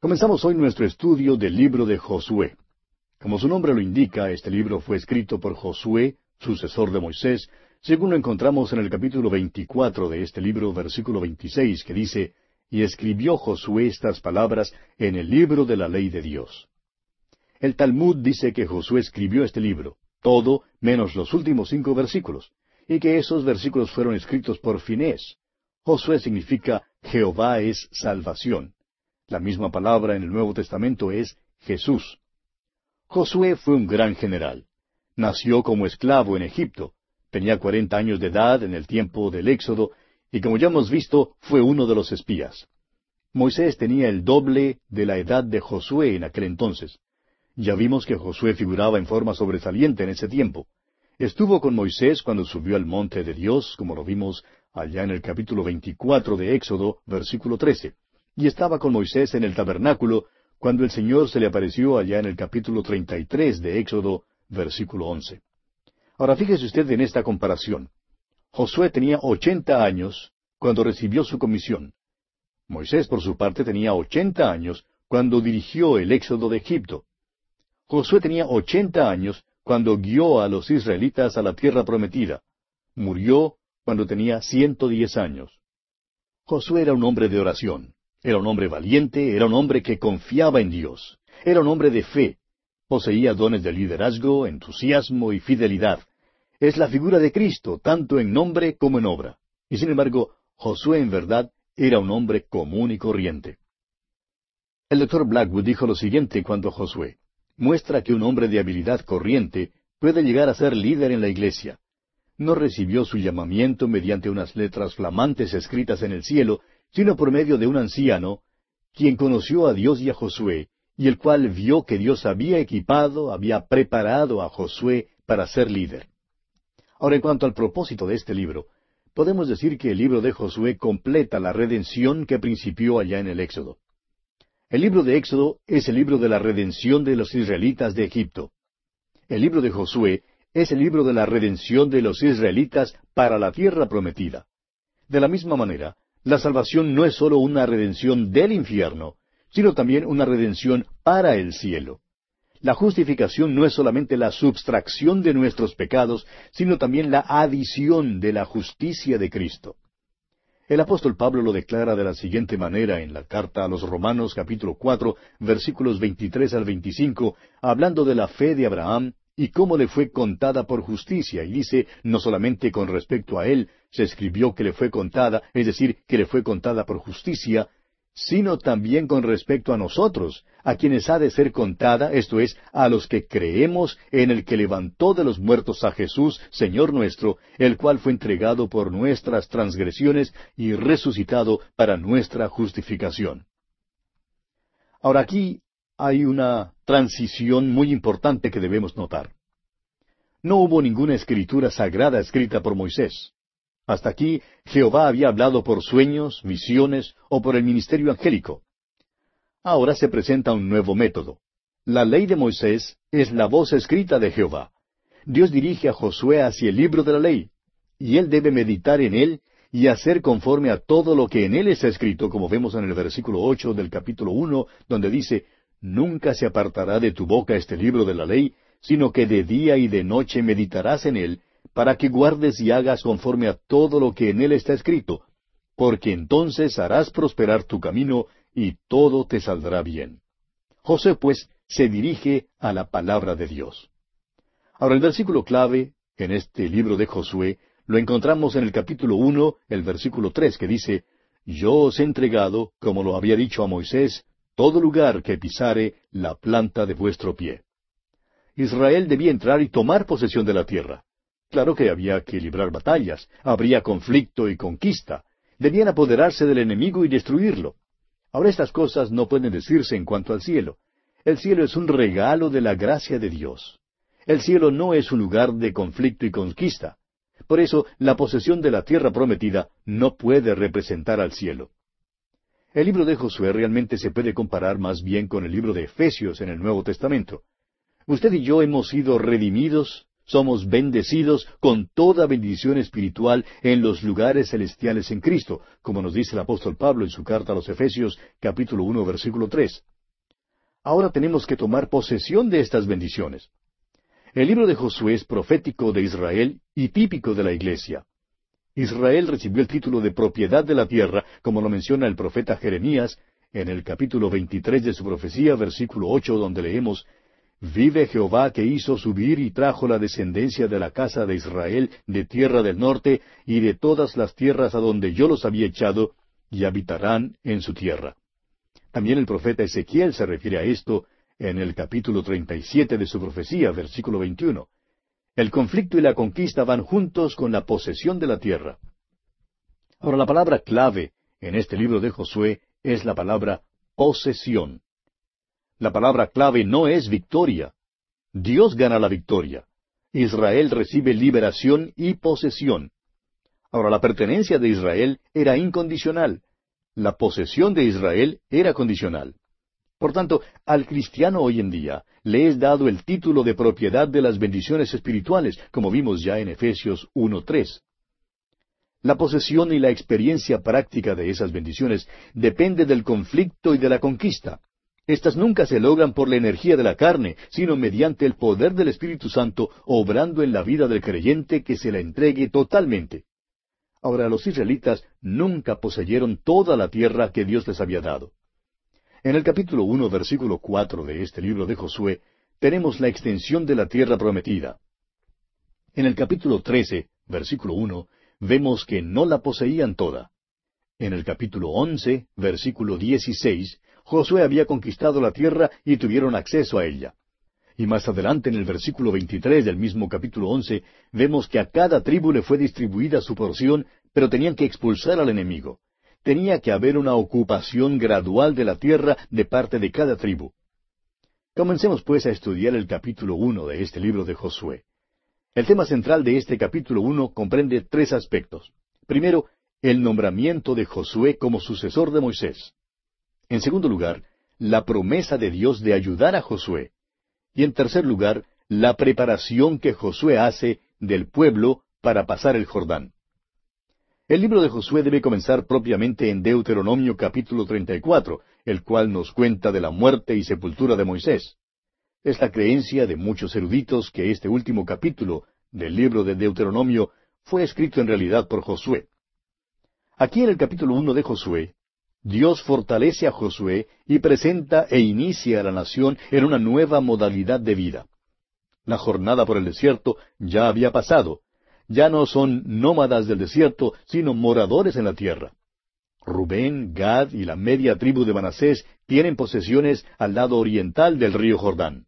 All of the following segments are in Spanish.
Comenzamos hoy nuestro estudio del libro de Josué. Como su nombre lo indica, este libro fue escrito por Josué, sucesor de Moisés, según lo encontramos en el capítulo 24 de este libro, versículo 26, que dice, Y escribió Josué estas palabras en el libro de la ley de Dios. El Talmud dice que Josué escribió este libro, todo menos los últimos cinco versículos, y que esos versículos fueron escritos por Finés. Josué significa Jehová es salvación. La misma palabra en el Nuevo Testamento es Jesús. Josué fue un gran general. Nació como esclavo en Egipto. Tenía cuarenta años de edad en el tiempo del Éxodo, y como ya hemos visto, fue uno de los espías. Moisés tenía el doble de la edad de Josué en aquel entonces. Ya vimos que Josué figuraba en forma sobresaliente en ese tiempo. Estuvo con Moisés cuando subió al monte de Dios, como lo vimos allá en el capítulo 24 de Éxodo, versículo 13. Y estaba con Moisés en el tabernáculo cuando el Señor se le apareció allá en el capítulo 33 de Éxodo, versículo 11. Ahora fíjese usted en esta comparación. Josué tenía ochenta años cuando recibió su comisión. Moisés, por su parte, tenía ochenta años cuando dirigió el éxodo de Egipto. Josué tenía ochenta años cuando guió a los israelitas a la tierra prometida. Murió cuando tenía ciento diez años. Josué era un hombre de oración, era un hombre valiente, era un hombre que confiaba en Dios, era un hombre de fe, poseía dones de liderazgo, entusiasmo y fidelidad. Es la figura de Cristo, tanto en nombre como en obra. Y sin embargo, Josué en verdad era un hombre común y corriente. El doctor Blackwood dijo lo siguiente cuando Josué, muestra que un hombre de habilidad corriente puede llegar a ser líder en la iglesia no recibió su llamamiento mediante unas letras flamantes escritas en el cielo, sino por medio de un anciano, quien conoció a Dios y a Josué, y el cual vio que Dios había equipado, había preparado a Josué para ser líder. Ahora, en cuanto al propósito de este libro, podemos decir que el libro de Josué completa la redención que principió allá en el Éxodo. El libro de Éxodo es el libro de la redención de los israelitas de Egipto. El libro de Josué es el libro de la redención de los israelitas para la tierra prometida. De la misma manera, la salvación no es sólo una redención del infierno, sino también una redención para el cielo. La justificación no es solamente la substracción de nuestros pecados, sino también la adición de la justicia de Cristo. El apóstol Pablo lo declara de la siguiente manera en la carta a los Romanos capítulo cuatro versículos veintitrés al veinticinco, hablando de la fe de Abraham y cómo le fue contada por justicia. Y dice, no solamente con respecto a él se escribió que le fue contada, es decir, que le fue contada por justicia, sino también con respecto a nosotros, a quienes ha de ser contada, esto es, a los que creemos en el que levantó de los muertos a Jesús, Señor nuestro, el cual fue entregado por nuestras transgresiones y resucitado para nuestra justificación. Ahora aquí hay una transición muy importante que debemos notar. No hubo ninguna escritura sagrada escrita por Moisés. Hasta aquí Jehová había hablado por sueños, visiones o por el ministerio angélico. Ahora se presenta un nuevo método. La ley de Moisés es la voz escrita de Jehová. Dios dirige a Josué hacia el libro de la ley, y él debe meditar en él y hacer conforme a todo lo que en él está escrito, como vemos en el versículo ocho del capítulo uno, donde dice Nunca se apartará de tu boca este libro de la ley, sino que de día y de noche meditarás en él, para que guardes y hagas conforme a todo lo que en él está escrito, porque entonces harás prosperar tu camino y todo te saldrá bien. José, pues, se dirige a la palabra de Dios. Ahora el versículo clave en este libro de Josué lo encontramos en el capítulo uno, el versículo tres, que dice, Yo os he entregado, como lo había dicho a Moisés, todo lugar que pisare la planta de vuestro pie. Israel debía entrar y tomar posesión de la tierra. Claro que había que librar batallas, habría conflicto y conquista, debían apoderarse del enemigo y destruirlo. Ahora estas cosas no pueden decirse en cuanto al cielo. El cielo es un regalo de la gracia de Dios. El cielo no es un lugar de conflicto y conquista. Por eso la posesión de la tierra prometida no puede representar al cielo. El libro de Josué realmente se puede comparar más bien con el libro de Efesios en el Nuevo Testamento. Usted y yo hemos sido redimidos, somos bendecidos con toda bendición espiritual en los lugares celestiales en Cristo, como nos dice el apóstol Pablo en su carta a los Efesios capítulo uno versículo tres. Ahora tenemos que tomar posesión de estas bendiciones. El libro de Josué es profético de Israel y típico de la iglesia. Israel recibió el título de propiedad de la tierra, como lo menciona el profeta Jeremías en el capítulo 23 de su profecía, versículo ocho, donde leemos Vive Jehová que hizo subir y trajo la descendencia de la casa de Israel de tierra del norte y de todas las tierras a donde yo los había echado, y habitarán en su tierra. También el profeta Ezequiel se refiere a esto en el capítulo 37 de su profecía, versículo 21. El conflicto y la conquista van juntos con la posesión de la tierra. Ahora la palabra clave en este libro de Josué es la palabra posesión. La palabra clave no es victoria. Dios gana la victoria. Israel recibe liberación y posesión. Ahora la pertenencia de Israel era incondicional la posesión de Israel era condicional. Por tanto, al cristiano hoy en día le es dado el título de propiedad de las bendiciones espirituales, como vimos ya en Efesios 1.3. La posesión y la experiencia práctica de esas bendiciones depende del conflicto y de la conquista. Estas nunca se logran por la energía de la carne, sino mediante el poder del Espíritu Santo obrando en la vida del creyente que se la entregue totalmente. Ahora los israelitas nunca poseyeron toda la tierra que Dios les había dado. En el capítulo uno, versículo cuatro de este libro de Josué, tenemos la extensión de la tierra prometida. En el capítulo trece, versículo uno, vemos que no la poseían toda. En el capítulo once, versículo dieciséis, Josué había conquistado la tierra y tuvieron acceso a ella. Y más adelante en el versículo 23 del mismo capítulo 11 vemos que a cada tribu le fue distribuida su porción, pero tenían que expulsar al enemigo. Tenía que haber una ocupación gradual de la tierra de parte de cada tribu. Comencemos pues a estudiar el capítulo 1 de este libro de Josué. El tema central de este capítulo 1 comprende tres aspectos. Primero, el nombramiento de Josué como sucesor de Moisés. En segundo lugar, la promesa de Dios de ayudar a Josué. Y en tercer lugar, la preparación que Josué hace del pueblo para pasar el Jordán. El libro de Josué debe comenzar propiamente en Deuteronomio capítulo 34, el cual nos cuenta de la muerte y sepultura de Moisés. Es la creencia de muchos eruditos que este último capítulo del libro de Deuteronomio fue escrito en realidad por Josué. Aquí en el capítulo uno de Josué Dios fortalece a Josué y presenta e inicia a la nación en una nueva modalidad de vida. La jornada por el desierto ya había pasado. Ya no son nómadas del desierto, sino moradores en la tierra. Rubén, Gad y la media tribu de Manasés tienen posesiones al lado oriental del río Jordán.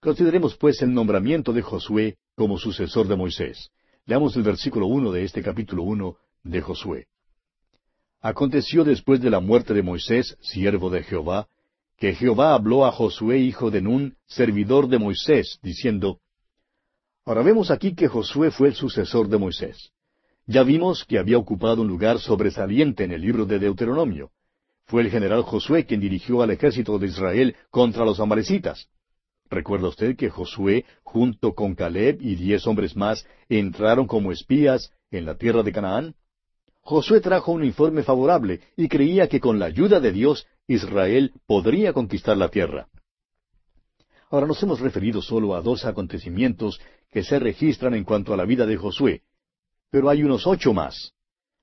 Consideremos pues el nombramiento de Josué como sucesor de Moisés. Leamos el versículo uno de este capítulo uno de Josué. Aconteció después de la muerte de Moisés, siervo de Jehová, que Jehová habló a Josué hijo de Nun, servidor de Moisés, diciendo, Ahora vemos aquí que Josué fue el sucesor de Moisés. Ya vimos que había ocupado un lugar sobresaliente en el libro de Deuteronomio. Fue el general Josué quien dirigió al ejército de Israel contra los amalecitas. ¿Recuerda usted que Josué, junto con Caleb y diez hombres más, entraron como espías en la tierra de Canaán? Josué trajo un informe favorable y creía que con la ayuda de Dios Israel podría conquistar la tierra. Ahora nos hemos referido solo a dos acontecimientos que se registran en cuanto a la vida de Josué, pero hay unos ocho más.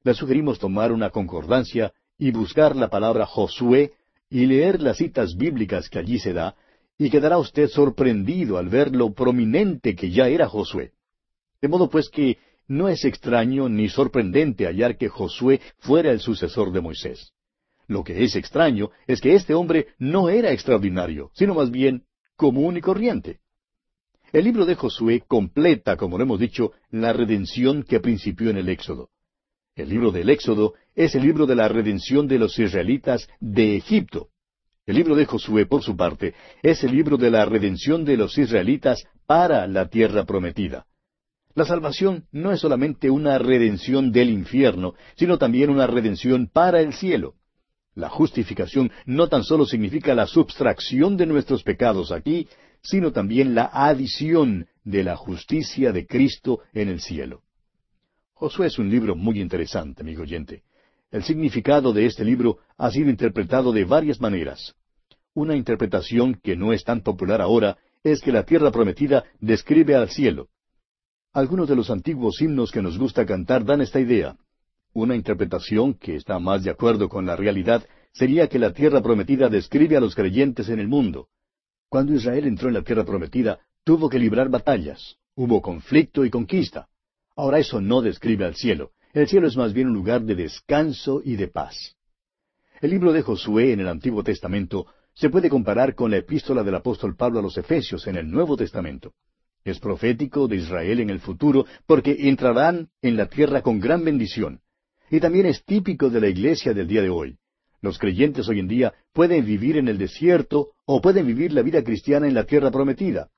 Le sugerimos tomar una concordancia y buscar la palabra Josué y leer las citas bíblicas que allí se da, y quedará usted sorprendido al ver lo prominente que ya era Josué. De modo pues que no es extraño ni sorprendente hallar que Josué fuera el sucesor de Moisés. Lo que es extraño es que este hombre no era extraordinario, sino más bien común y corriente. El libro de Josué completa, como lo hemos dicho, la redención que principió en el Éxodo. El libro del Éxodo es el libro de la redención de los israelitas de Egipto. El libro de Josué, por su parte, es el libro de la redención de los israelitas para la tierra prometida. La salvación no es solamente una redención del infierno, sino también una redención para el cielo. La justificación no tan solo significa la substracción de nuestros pecados aquí, sino también la adición de la justicia de Cristo en el cielo. Josué es un libro muy interesante, amigo oyente. El significado de este libro ha sido interpretado de varias maneras. Una interpretación que no es tan popular ahora es que la tierra prometida describe al cielo. Algunos de los antiguos himnos que nos gusta cantar dan esta idea. Una interpretación que está más de acuerdo con la realidad sería que la tierra prometida describe a los creyentes en el mundo. Cuando Israel entró en la tierra prometida, tuvo que librar batallas, hubo conflicto y conquista. Ahora eso no describe al cielo. El cielo es más bien un lugar de descanso y de paz. El libro de Josué en el Antiguo Testamento se puede comparar con la epístola del apóstol Pablo a los Efesios en el Nuevo Testamento. Es profético de Israel en el futuro porque entrarán en la tierra con gran bendición. Y también es típico de la iglesia del día de hoy. Los creyentes hoy en día pueden vivir en el desierto o pueden vivir la vida cristiana en la tierra prometida.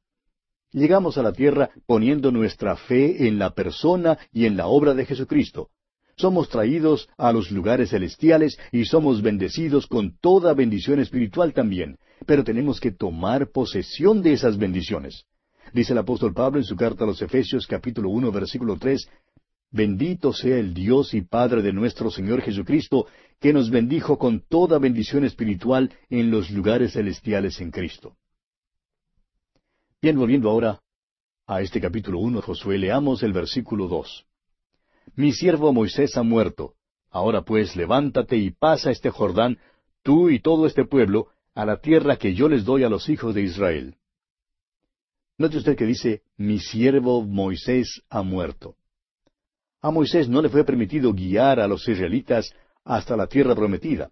Llegamos a la tierra poniendo nuestra fe en la persona y en la obra de Jesucristo. Somos traídos a los lugares celestiales y somos bendecidos con toda bendición espiritual también, pero tenemos que tomar posesión de esas bendiciones. Dice el apóstol Pablo en su carta a los Efesios capítulo uno versículo tres Bendito sea el Dios y Padre de nuestro Señor Jesucristo, que nos bendijo con toda bendición espiritual en los lugares celestiales en Cristo. Bien, volviendo ahora a este capítulo uno Josué, leamos el versículo dos. Mi siervo Moisés ha muerto. Ahora pues levántate y pasa este Jordán, tú y todo este pueblo, a la tierra que yo les doy a los hijos de Israel. Note usted que dice, mi siervo Moisés ha muerto. A Moisés no le fue permitido guiar a los israelitas hasta la tierra prometida.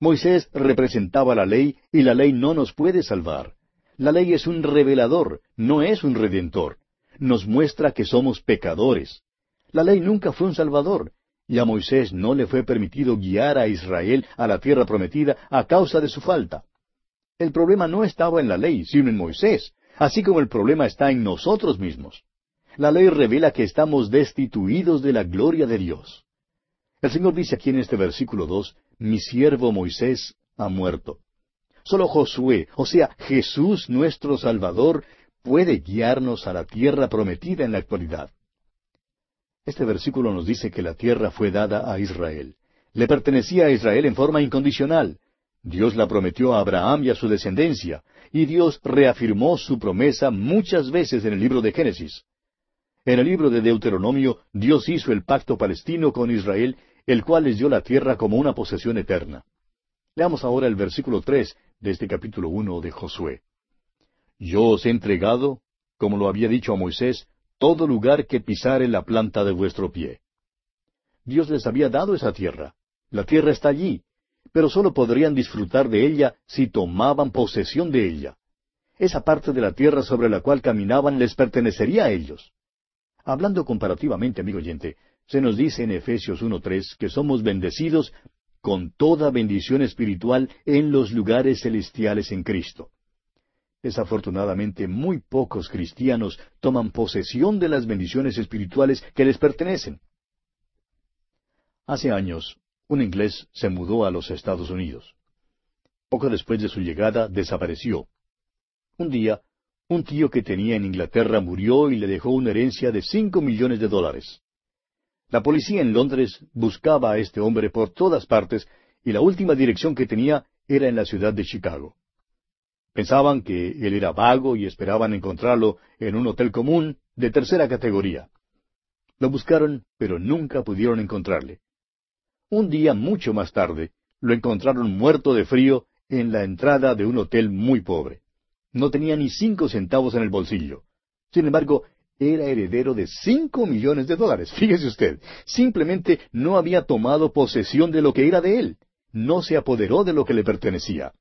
Moisés representaba la ley y la ley no nos puede salvar. La ley es un revelador, no es un redentor. Nos muestra que somos pecadores. La ley nunca fue un salvador, y a Moisés no le fue permitido guiar a Israel a la tierra prometida a causa de su falta. El problema no estaba en la ley, sino en Moisés, así como el problema está en nosotros mismos. La ley revela que estamos destituidos de la gloria de Dios. El Señor dice aquí en este versículo dos, mi siervo Moisés ha muerto. Solo Josué, o sea, Jesús nuestro Salvador, puede guiarnos a la tierra prometida en la actualidad. Este versículo nos dice que la tierra fue dada a Israel. Le pertenecía a Israel en forma incondicional. Dios la prometió a Abraham y a su descendencia, y Dios reafirmó su promesa muchas veces en el libro de Génesis. En el libro de Deuteronomio, Dios hizo el pacto palestino con Israel, el cual les dio la tierra como una posesión eterna. Leamos ahora el versículo tres de este capítulo uno de Josué. Yo os he entregado, como lo había dicho a Moisés, todo lugar que pisare la planta de vuestro pie. Dios les había dado esa tierra. La tierra está allí, pero sólo podrían disfrutar de ella si tomaban posesión de ella. Esa parte de la tierra sobre la cual caminaban les pertenecería a ellos. Hablando comparativamente, amigo oyente, se nos dice en Efesios 1.3 que somos bendecidos con toda bendición espiritual en los lugares celestiales en Cristo. Desafortunadamente, muy pocos cristianos toman posesión de las bendiciones espirituales que les pertenecen. Hace años, un inglés se mudó a los Estados Unidos. Poco después de su llegada, desapareció. Un día, un tío que tenía en Inglaterra murió y le dejó una herencia de cinco millones de dólares. La policía en Londres buscaba a este hombre por todas partes y la última dirección que tenía era en la ciudad de Chicago. Pensaban que él era vago y esperaban encontrarlo en un hotel común de tercera categoría. Lo buscaron, pero nunca pudieron encontrarle. Un día mucho más tarde, lo encontraron muerto de frío en la entrada de un hotel muy pobre. No tenía ni cinco centavos en el bolsillo. Sin embargo, era heredero de cinco millones de dólares. Fíjese usted, simplemente no había tomado posesión de lo que era de él. No se apoderó de lo que le pertenecía.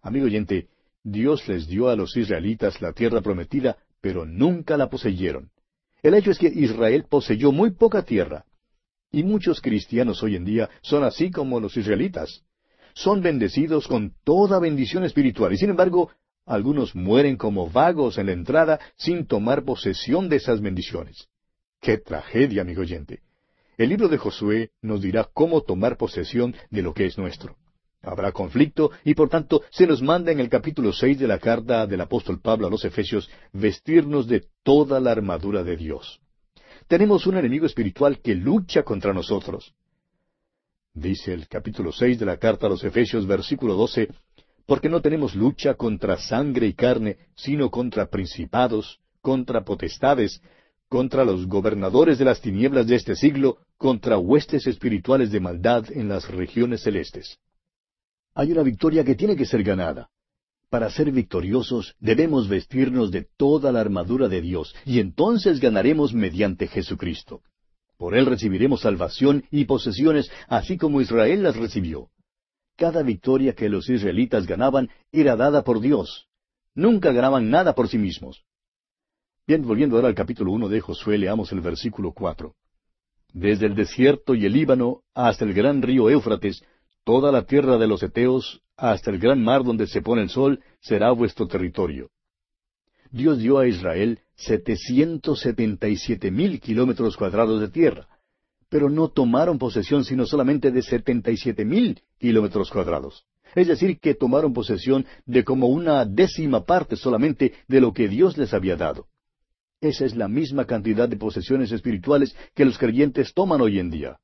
Amigo oyente, Dios les dio a los israelitas la tierra prometida, pero nunca la poseyeron. El hecho es que Israel poseyó muy poca tierra. Y muchos cristianos hoy en día son así como los israelitas. Son bendecidos con toda bendición espiritual y sin embargo algunos mueren como vagos en la entrada sin tomar posesión de esas bendiciones. ¡Qué tragedia, amigo oyente! El libro de Josué nos dirá cómo tomar posesión de lo que es nuestro. Habrá conflicto y por tanto se nos manda en el capítulo seis de la carta del apóstol Pablo a los Efesios vestirnos de toda la armadura de Dios. Tenemos un enemigo espiritual que lucha contra nosotros. Dice el capítulo seis de la carta a los Efesios, versículo doce, porque no tenemos lucha contra sangre y carne, sino contra principados, contra potestades, contra los gobernadores de las tinieblas de este siglo, contra huestes espirituales de maldad en las regiones celestes. Hay una victoria que tiene que ser ganada. Para ser victoriosos debemos vestirnos de toda la armadura de Dios, y entonces ganaremos mediante Jesucristo. Por Él recibiremos salvación y posesiones, así como Israel las recibió. Cada victoria que los israelitas ganaban era dada por Dios. Nunca ganaban nada por sí mismos. Bien, volviendo ahora al capítulo uno de Josué, leamos el versículo cuatro. Desde el desierto y el Líbano hasta el gran río Éufrates, toda la tierra de los Eteos, hasta el gran mar donde se pone el sol, será vuestro territorio. Dios dio a Israel setecientos setenta y siete mil kilómetros cuadrados de tierra, pero no tomaron posesión sino solamente de setenta y siete mil kilómetros cuadrados. Es decir, que tomaron posesión de como una décima parte solamente de lo que Dios les había dado. Esa es la misma cantidad de posesiones espirituales que los creyentes toman hoy en día.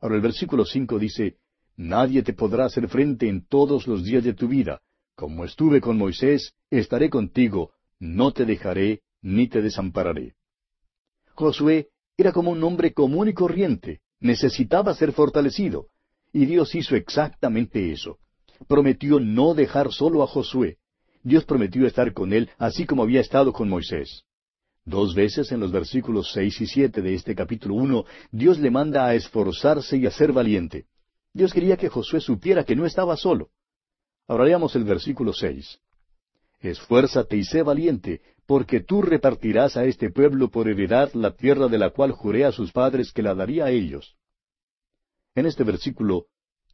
Ahora el versículo cinco dice, Nadie te podrá hacer frente en todos los días de tu vida. Como estuve con Moisés, estaré contigo, no te dejaré ni te desampararé. Josué era como un hombre común y corriente, necesitaba ser fortalecido, y Dios hizo exactamente eso. Prometió no dejar solo a Josué. Dios prometió estar con él así como había estado con Moisés. Dos veces en los versículos seis y siete de este capítulo uno, Dios le manda a esforzarse y a ser valiente. Dios quería que Josué supiera que no estaba solo. Ahora leamos el versículo seis. Esfuérzate y sé valiente, porque tú repartirás a este pueblo por heredad la tierra de la cual juré a sus padres que la daría a ellos. En este versículo,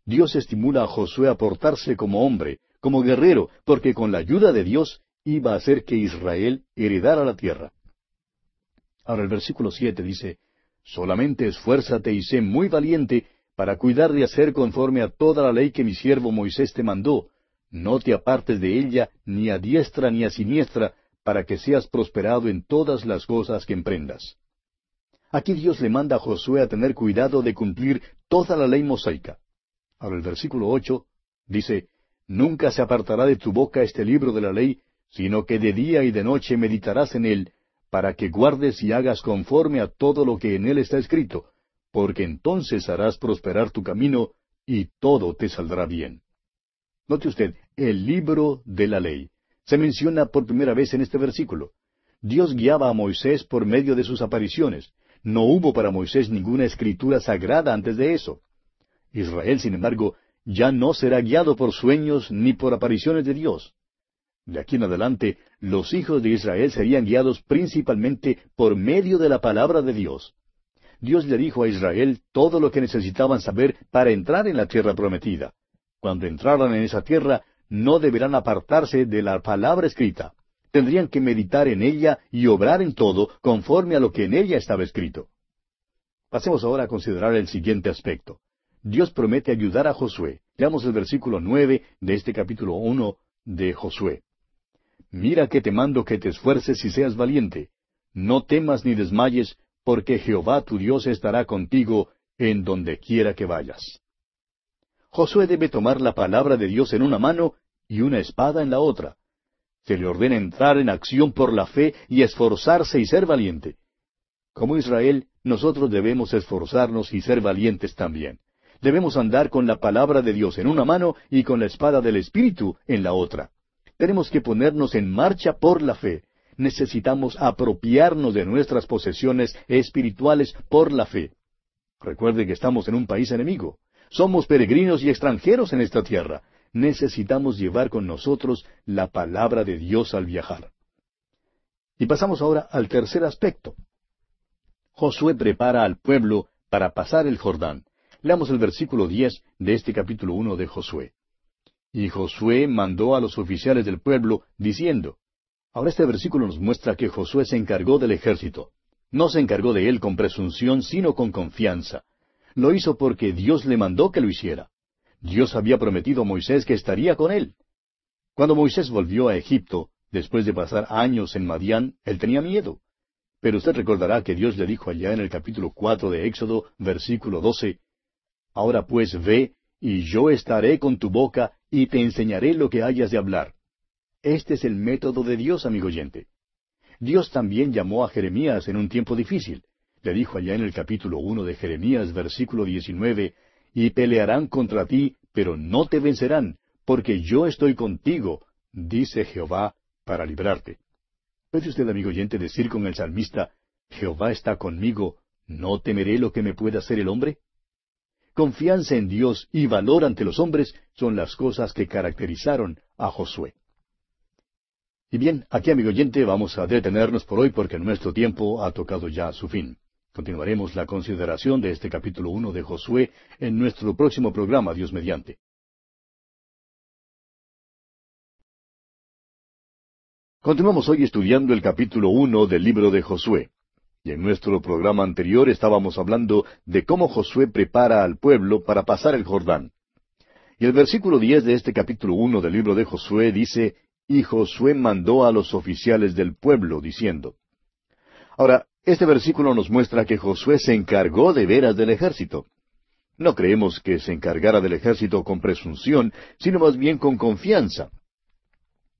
Dios estimula a Josué a portarse como hombre, como guerrero, porque con la ayuda de Dios iba a hacer que Israel heredara la tierra. Ahora el versículo siete dice, Solamente esfuérzate y sé muy valiente para cuidar de hacer conforme a toda la ley que mi siervo Moisés te mandó, no te apartes de ella ni a diestra ni a siniestra, para que seas prosperado en todas las cosas que emprendas. Aquí Dios le manda a Josué a tener cuidado de cumplir toda la ley mosaica. Ahora el versículo ocho dice, Nunca se apartará de tu boca este libro de la ley, sino que de día y de noche meditarás en él, para que guardes y hagas conforme a todo lo que en él está escrito, porque entonces harás prosperar tu camino y todo te saldrá bien. Note usted, el libro de la ley. Se menciona por primera vez en este versículo. Dios guiaba a Moisés por medio de sus apariciones. No hubo para Moisés ninguna escritura sagrada antes de eso. Israel, sin embargo, ya no será guiado por sueños ni por apariciones de Dios. De aquí en adelante, los hijos de Israel serían guiados principalmente por medio de la palabra de Dios. Dios le dijo a Israel todo lo que necesitaban saber para entrar en la tierra prometida. Cuando entraran en esa tierra, no deberán apartarse de la palabra escrita. Tendrían que meditar en ella y obrar en todo conforme a lo que en ella estaba escrito. Pasemos ahora a considerar el siguiente aspecto. Dios promete ayudar a Josué. Leamos el versículo nueve de este capítulo uno de Josué. Mira que te mando que te esfuerces y seas valiente. No temas ni desmayes, porque Jehová tu Dios estará contigo en donde quiera que vayas. Josué debe tomar la palabra de Dios en una mano y una espada en la otra. Se le ordena entrar en acción por la fe y esforzarse y ser valiente. Como Israel, nosotros debemos esforzarnos y ser valientes también. Debemos andar con la palabra de Dios en una mano y con la espada del Espíritu en la otra. Tenemos que ponernos en marcha por la fe. Necesitamos apropiarnos de nuestras posesiones espirituales por la fe. Recuerde que estamos en un país enemigo. Somos peregrinos y extranjeros en esta tierra. Necesitamos llevar con nosotros la palabra de Dios al viajar. Y pasamos ahora al tercer aspecto. Josué prepara al pueblo para pasar el Jordán. Leamos el versículo diez de este capítulo uno de Josué. Y Josué mandó a los oficiales del pueblo, diciendo, Ahora este versículo nos muestra que Josué se encargó del ejército. No se encargó de él con presunción, sino con confianza. Lo hizo porque Dios le mandó que lo hiciera. Dios había prometido a Moisés que estaría con él. Cuando Moisés volvió a Egipto, después de pasar años en Madián, él tenía miedo. Pero usted recordará que Dios le dijo allá en el capítulo cuatro de Éxodo, versículo doce, Ahora pues ve, y yo estaré con tu boca, y te enseñaré lo que hayas de hablar. Este es el método de Dios, amigo oyente. Dios también llamó a Jeremías en un tiempo difícil. Le dijo allá en el capítulo uno de Jeremías, versículo diecinueve, Y pelearán contra ti, pero no te vencerán, porque yo estoy contigo, dice Jehová, para librarte. ¿Puede usted, amigo oyente, decir con el salmista, Jehová está conmigo, ¿no temeré lo que me pueda hacer el hombre? Confianza en Dios y valor ante los hombres son las cosas que caracterizaron a Josué. Y bien, aquí, amigo oyente, vamos a detenernos por hoy porque nuestro tiempo ha tocado ya su fin. Continuaremos la consideración de este capítulo uno de Josué en nuestro próximo programa, Dios mediante. Continuamos hoy estudiando el capítulo uno del libro de Josué. Y en nuestro programa anterior estábamos hablando de cómo Josué prepara al pueblo para pasar el Jordán. Y el versículo diez de este capítulo uno del libro de Josué dice, Y Josué mandó a los oficiales del pueblo, diciendo. Ahora, este versículo nos muestra que Josué se encargó de veras del ejército. No creemos que se encargara del ejército con presunción, sino más bien con confianza.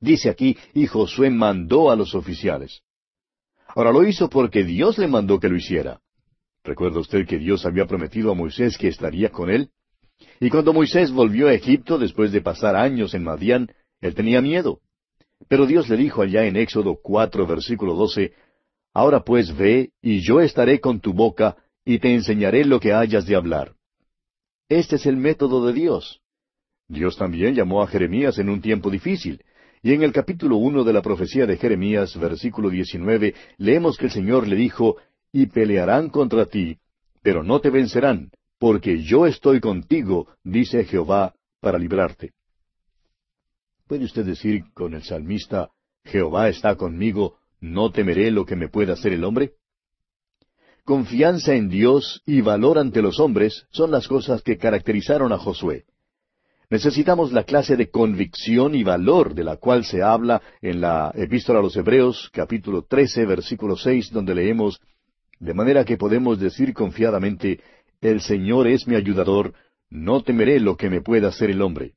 Dice aquí, y Josué mandó a los oficiales. Ahora lo hizo porque Dios le mandó que lo hiciera. ¿Recuerda usted que Dios había prometido a Moisés que estaría con él? Y cuando Moisés volvió a Egipto después de pasar años en Madián, él tenía miedo. Pero Dios le dijo allá en Éxodo cuatro versículo doce, Ahora pues ve, y yo estaré con tu boca, y te enseñaré lo que hayas de hablar. Este es el método de Dios. Dios también llamó a Jeremías en un tiempo difícil, y en el capítulo uno de la profecía de Jeremías, versículo diecinueve, leemos que el Señor le dijo, Y pelearán contra ti, pero no te vencerán, porque yo estoy contigo, dice Jehová, para librarte. ¿Puede usted decir con el salmista, Jehová está conmigo, no temeré lo que me pueda hacer el hombre? Confianza en Dios y valor ante los hombres son las cosas que caracterizaron a Josué. Necesitamos la clase de convicción y valor de la cual se habla en la Epístola a los Hebreos, capítulo 13, versículo 6, donde leemos, de manera que podemos decir confiadamente, El Señor es mi ayudador, no temeré lo que me pueda hacer el hombre.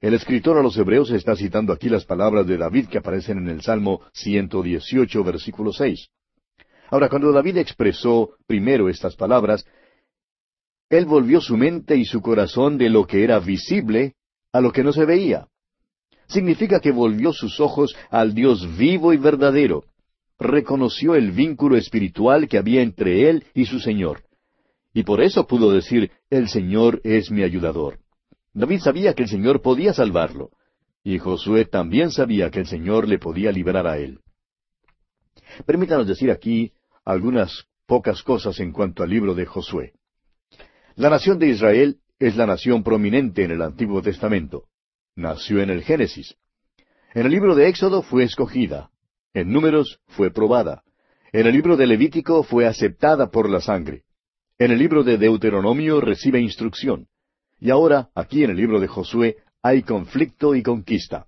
El escritor a los Hebreos está citando aquí las palabras de David que aparecen en el Salmo 118, versículo 6. Ahora, cuando David expresó primero estas palabras, él volvió su mente y su corazón de lo que era visible a lo que no se veía. Significa que volvió sus ojos al Dios vivo y verdadero. Reconoció el vínculo espiritual que había entre él y su Señor. Y por eso pudo decir, el Señor es mi ayudador. David sabía que el Señor podía salvarlo. Y Josué también sabía que el Señor le podía liberar a él. Permítanos decir aquí algunas pocas cosas en cuanto al libro de Josué. La nación de Israel es la nación prominente en el Antiguo Testamento. Nació en el Génesis. En el libro de Éxodo fue escogida. En Números fue probada. En el libro de Levítico fue aceptada por la sangre. En el libro de Deuteronomio recibe instrucción. Y ahora, aquí en el libro de Josué, hay conflicto y conquista.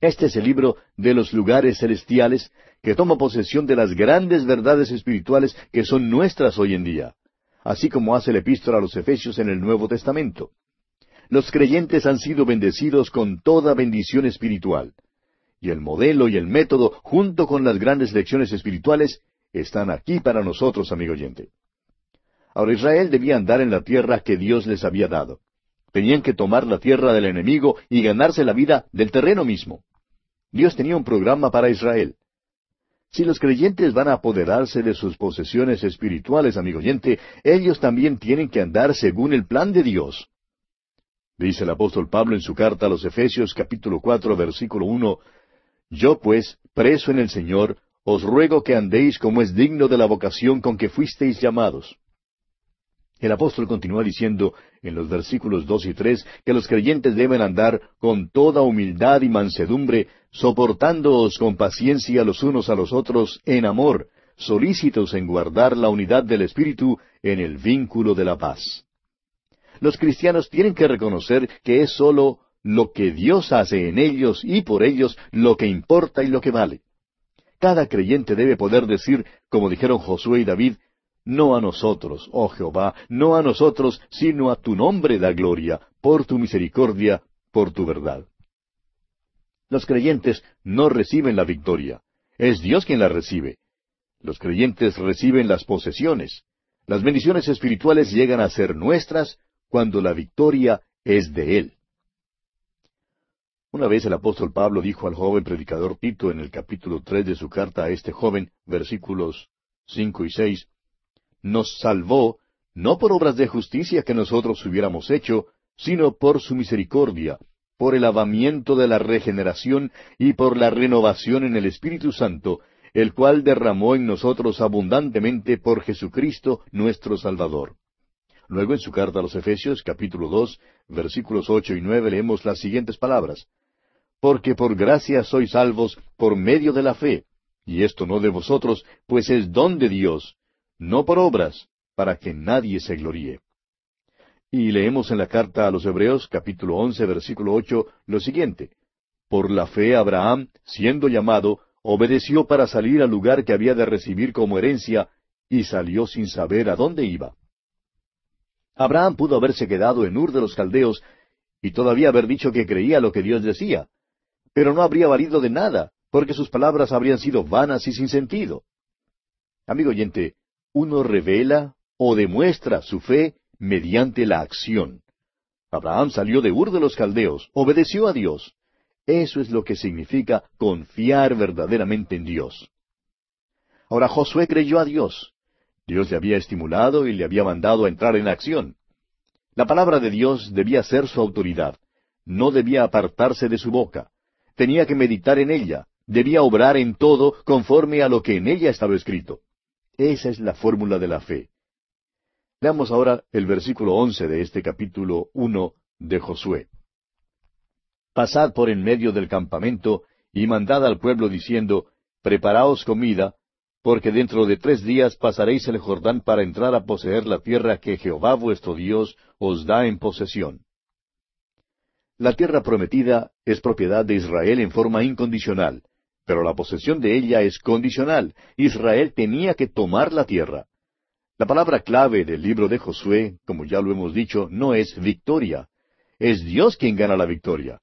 Este es el libro de los lugares celestiales que toma posesión de las grandes verdades espirituales que son nuestras hoy en día así como hace la epístola a los Efesios en el Nuevo Testamento. Los creyentes han sido bendecidos con toda bendición espiritual. Y el modelo y el método, junto con las grandes lecciones espirituales, están aquí para nosotros, amigo oyente. Ahora Israel debía andar en la tierra que Dios les había dado. Tenían que tomar la tierra del enemigo y ganarse la vida del terreno mismo. Dios tenía un programa para Israel. Si los creyentes van a apoderarse de sus posesiones espirituales, amigo oyente, ellos también tienen que andar según el plan de Dios. Dice el apóstol Pablo en su carta a los Efesios capítulo cuatro versículo uno, Yo pues, preso en el Señor, os ruego que andéis como es digno de la vocación con que fuisteis llamados. El apóstol continúa diciendo en los versículos dos y tres que los creyentes deben andar con toda humildad y mansedumbre, soportándoos con paciencia los unos a los otros en amor, solícitos en guardar la unidad del Espíritu en el vínculo de la paz. Los cristianos tienen que reconocer que es sólo lo que Dios hace en ellos y por ellos lo que importa y lo que vale. Cada creyente debe poder decir, como dijeron Josué y David, no a nosotros, oh Jehová, no a nosotros, sino a tu nombre da gloria, por tu misericordia, por tu verdad. Los creyentes no reciben la victoria, es Dios quien la recibe. Los creyentes reciben las posesiones. Las bendiciones espirituales llegan a ser nuestras cuando la victoria es de Él. Una vez el apóstol Pablo dijo al joven predicador Tito en el capítulo tres de su carta a este joven, versículos cinco y seis, nos salvó no por obras de justicia que nosotros hubiéramos hecho, sino por su misericordia, por el lavamiento de la regeneración y por la renovación en el Espíritu Santo, el cual derramó en nosotros abundantemente por Jesucristo nuestro Salvador. Luego en su carta a los Efesios, capítulo dos, versículos ocho y nueve, leemos las siguientes palabras. Porque por gracia sois salvos por medio de la fe, y esto no de vosotros, pues es don de Dios, no por obras, para que nadie se gloríe. Y leemos en la carta a los Hebreos, capítulo once, versículo ocho, lo siguiente. Por la fe Abraham, siendo llamado, obedeció para salir al lugar que había de recibir como herencia, y salió sin saber a dónde iba. Abraham pudo haberse quedado en Ur de los Caldeos y todavía haber dicho que creía lo que Dios decía, pero no habría valido de nada, porque sus palabras habrían sido vanas y sin sentido. Amigo oyente, uno revela o demuestra su fe mediante la acción. Abraham salió de Ur de los Caldeos, obedeció a Dios. Eso es lo que significa confiar verdaderamente en Dios. Ahora Josué creyó a Dios. Dios le había estimulado y le había mandado a entrar en acción. La palabra de Dios debía ser su autoridad. No debía apartarse de su boca. Tenía que meditar en ella. Debía obrar en todo conforme a lo que en ella estaba escrito. Esa es la fórmula de la fe. Leamos ahora el versículo once de este capítulo uno de Josué. Pasad por en medio del campamento y mandad al pueblo diciendo, Preparaos comida, porque dentro de tres días pasaréis el Jordán para entrar a poseer la tierra que Jehová vuestro Dios os da en posesión. La tierra prometida es propiedad de Israel en forma incondicional, pero la posesión de ella es condicional. Israel tenía que tomar la tierra. La palabra clave del libro de Josué, como ya lo hemos dicho, no es victoria. Es Dios quien gana la victoria.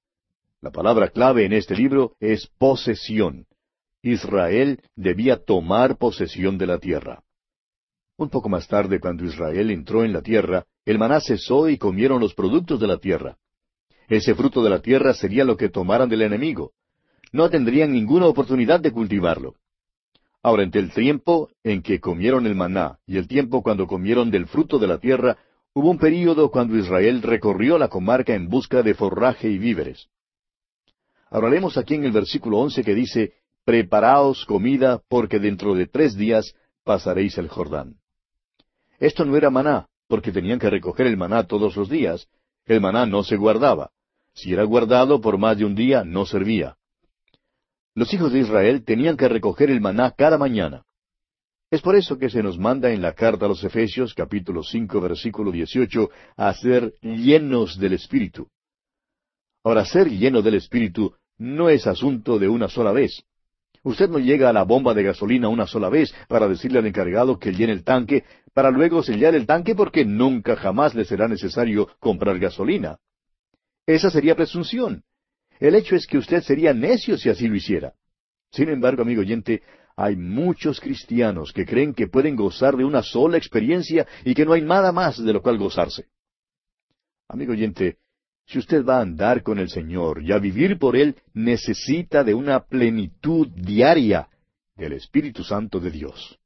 La palabra clave en este libro es posesión. Israel debía tomar posesión de la tierra. Un poco más tarde, cuando Israel entró en la tierra, el maná cesó y comieron los productos de la tierra. Ese fruto de la tierra sería lo que tomaran del enemigo. No tendrían ninguna oportunidad de cultivarlo. Ahora, entre el tiempo en que comieron el maná y el tiempo cuando comieron del fruto de la tierra, hubo un período cuando Israel recorrió la comarca en busca de forraje y víveres. Ahora leemos aquí en el versículo once que dice, Preparaos comida, porque dentro de tres días pasaréis el Jordán. Esto no era maná, porque tenían que recoger el maná todos los días. El maná no se guardaba. Si era guardado por más de un día, no servía. Los hijos de Israel tenían que recoger el maná cada mañana. Es por eso que se nos manda en la carta a los Efesios, capítulo cinco, versículo dieciocho, a ser llenos del Espíritu. Ahora, ser lleno del Espíritu no es asunto de una sola vez. Usted no llega a la bomba de gasolina una sola vez para decirle al encargado que llene el tanque, para luego sellar el tanque porque nunca jamás le será necesario comprar gasolina. Esa sería presunción. El hecho es que usted sería necio si así lo hiciera. Sin embargo, amigo oyente, hay muchos cristianos que creen que pueden gozar de una sola experiencia y que no hay nada más de lo cual gozarse. Amigo oyente, si usted va a andar con el Señor y a vivir por Él, necesita de una plenitud diaria del Espíritu Santo de Dios.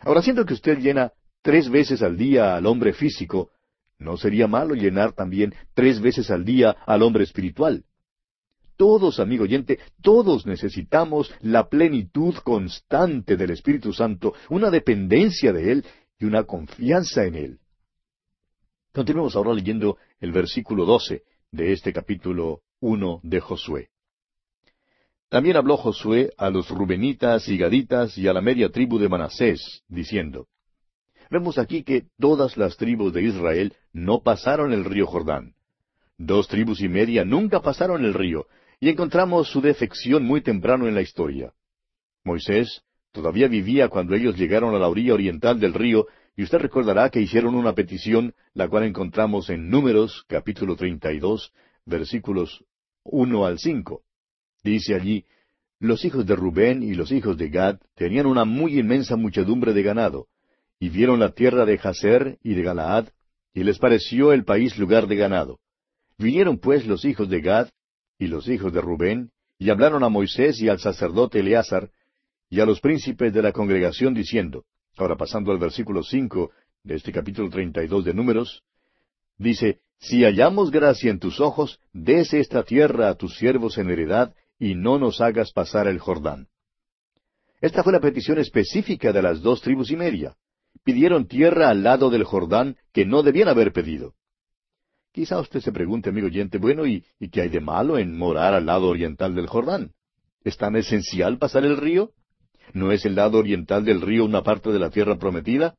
Ahora, siento que usted llena tres veces al día al hombre físico, ¿no sería malo llenar también tres veces al día al hombre espiritual? Todos, amigo oyente, todos necesitamos la plenitud constante del Espíritu Santo, una dependencia de Él y una confianza en Él. Continuemos ahora leyendo el versículo doce de este capítulo uno de Josué. También habló Josué a los Rubenitas y Gaditas y a la media tribu de Manasés, diciendo, Vemos aquí que todas las tribus de Israel no pasaron el río Jordán. Dos tribus y media nunca pasaron el río, y encontramos su defección muy temprano en la historia. Moisés todavía vivía cuando ellos llegaron a la orilla oriental del río, y usted recordará que hicieron una petición, la cual encontramos en Números, capítulo 32, versículos uno al cinco. Dice allí, los hijos de Rubén y los hijos de Gad tenían una muy inmensa muchedumbre de ganado, y vieron la tierra de Jaser y de Galaad, y les pareció el país lugar de ganado. Vinieron pues los hijos de Gad y los hijos de Rubén, y hablaron a Moisés y al sacerdote Eleazar, y a los príncipes de la congregación, diciendo, ahora pasando al versículo cinco de este capítulo treinta y dos de Números, dice, Si hallamos gracia en tus ojos, dese esta tierra a tus siervos en heredad, y no nos hagas pasar el Jordán. Esta fue la petición específica de las dos tribus y media. Pidieron tierra al lado del Jordán que no debían haber pedido. Quizá usted se pregunte, amigo oyente, bueno, ¿y, ¿y qué hay de malo en morar al lado oriental del Jordán? ¿Es tan esencial pasar el río? ¿No es el lado oriental del río una parte de la tierra prometida?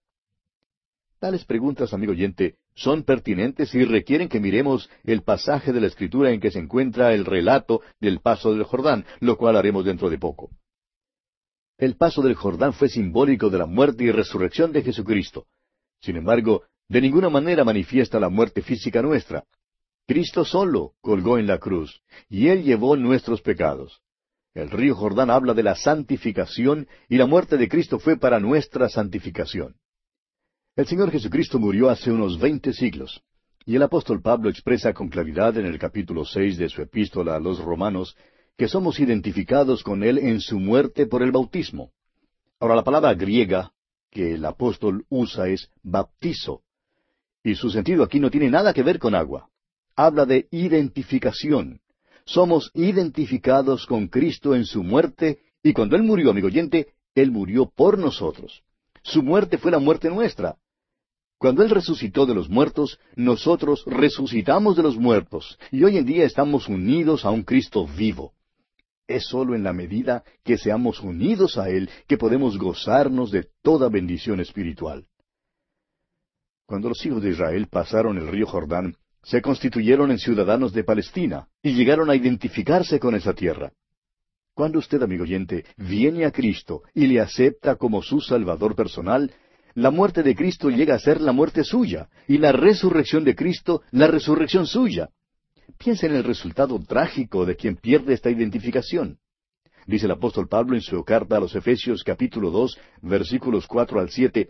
Tales preguntas, amigo oyente, son pertinentes y requieren que miremos el pasaje de la Escritura en que se encuentra el relato del paso del Jordán, lo cual haremos dentro de poco. El paso del Jordán fue simbólico de la muerte y resurrección de Jesucristo. Sin embargo, de ninguna manera manifiesta la muerte física nuestra. Cristo solo colgó en la cruz, y Él llevó nuestros pecados. El río Jordán habla de la santificación, y la muerte de Cristo fue para nuestra santificación. El Señor Jesucristo murió hace unos veinte siglos, y el apóstol Pablo expresa con claridad en el capítulo seis de su epístola a los romanos que somos identificados con Él en su muerte por el bautismo. Ahora la palabra griega que el apóstol usa es baptizo, y su sentido aquí no tiene nada que ver con agua. Habla de identificación. Somos identificados con Cristo en su muerte, y cuando Él murió, amigo oyente, Él murió por nosotros. Su muerte fue la muerte nuestra. Cuando Él resucitó de los muertos, nosotros resucitamos de los muertos, y hoy en día estamos unidos a un Cristo vivo. Es sólo en la medida que seamos unidos a Él que podemos gozarnos de toda bendición espiritual. Cuando los hijos de Israel pasaron el río Jordán, se constituyeron en ciudadanos de Palestina y llegaron a identificarse con esa tierra. Cuando usted, amigo oyente, viene a Cristo y le acepta como su Salvador personal, la muerte de Cristo llega a ser la muerte suya y la resurrección de Cristo la resurrección suya. Piensa en el resultado trágico de quien pierde esta identificación. Dice el apóstol Pablo en su carta a los Efesios capítulo dos versículos cuatro al siete,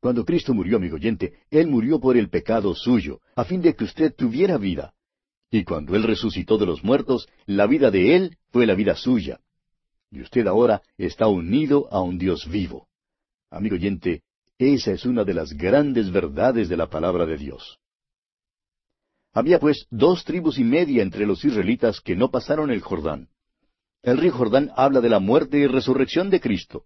Cuando Cristo murió, amigo oyente, Él murió por el pecado suyo, a fin de que usted tuviera vida. Y cuando Él resucitó de los muertos, la vida de Él fue la vida suya. Y usted ahora está unido a un Dios vivo. Amigo oyente, esa es una de las grandes verdades de la palabra de Dios. Había pues dos tribus y media entre los israelitas que no pasaron el Jordán. El río Jordán habla de la muerte y resurrección de Cristo.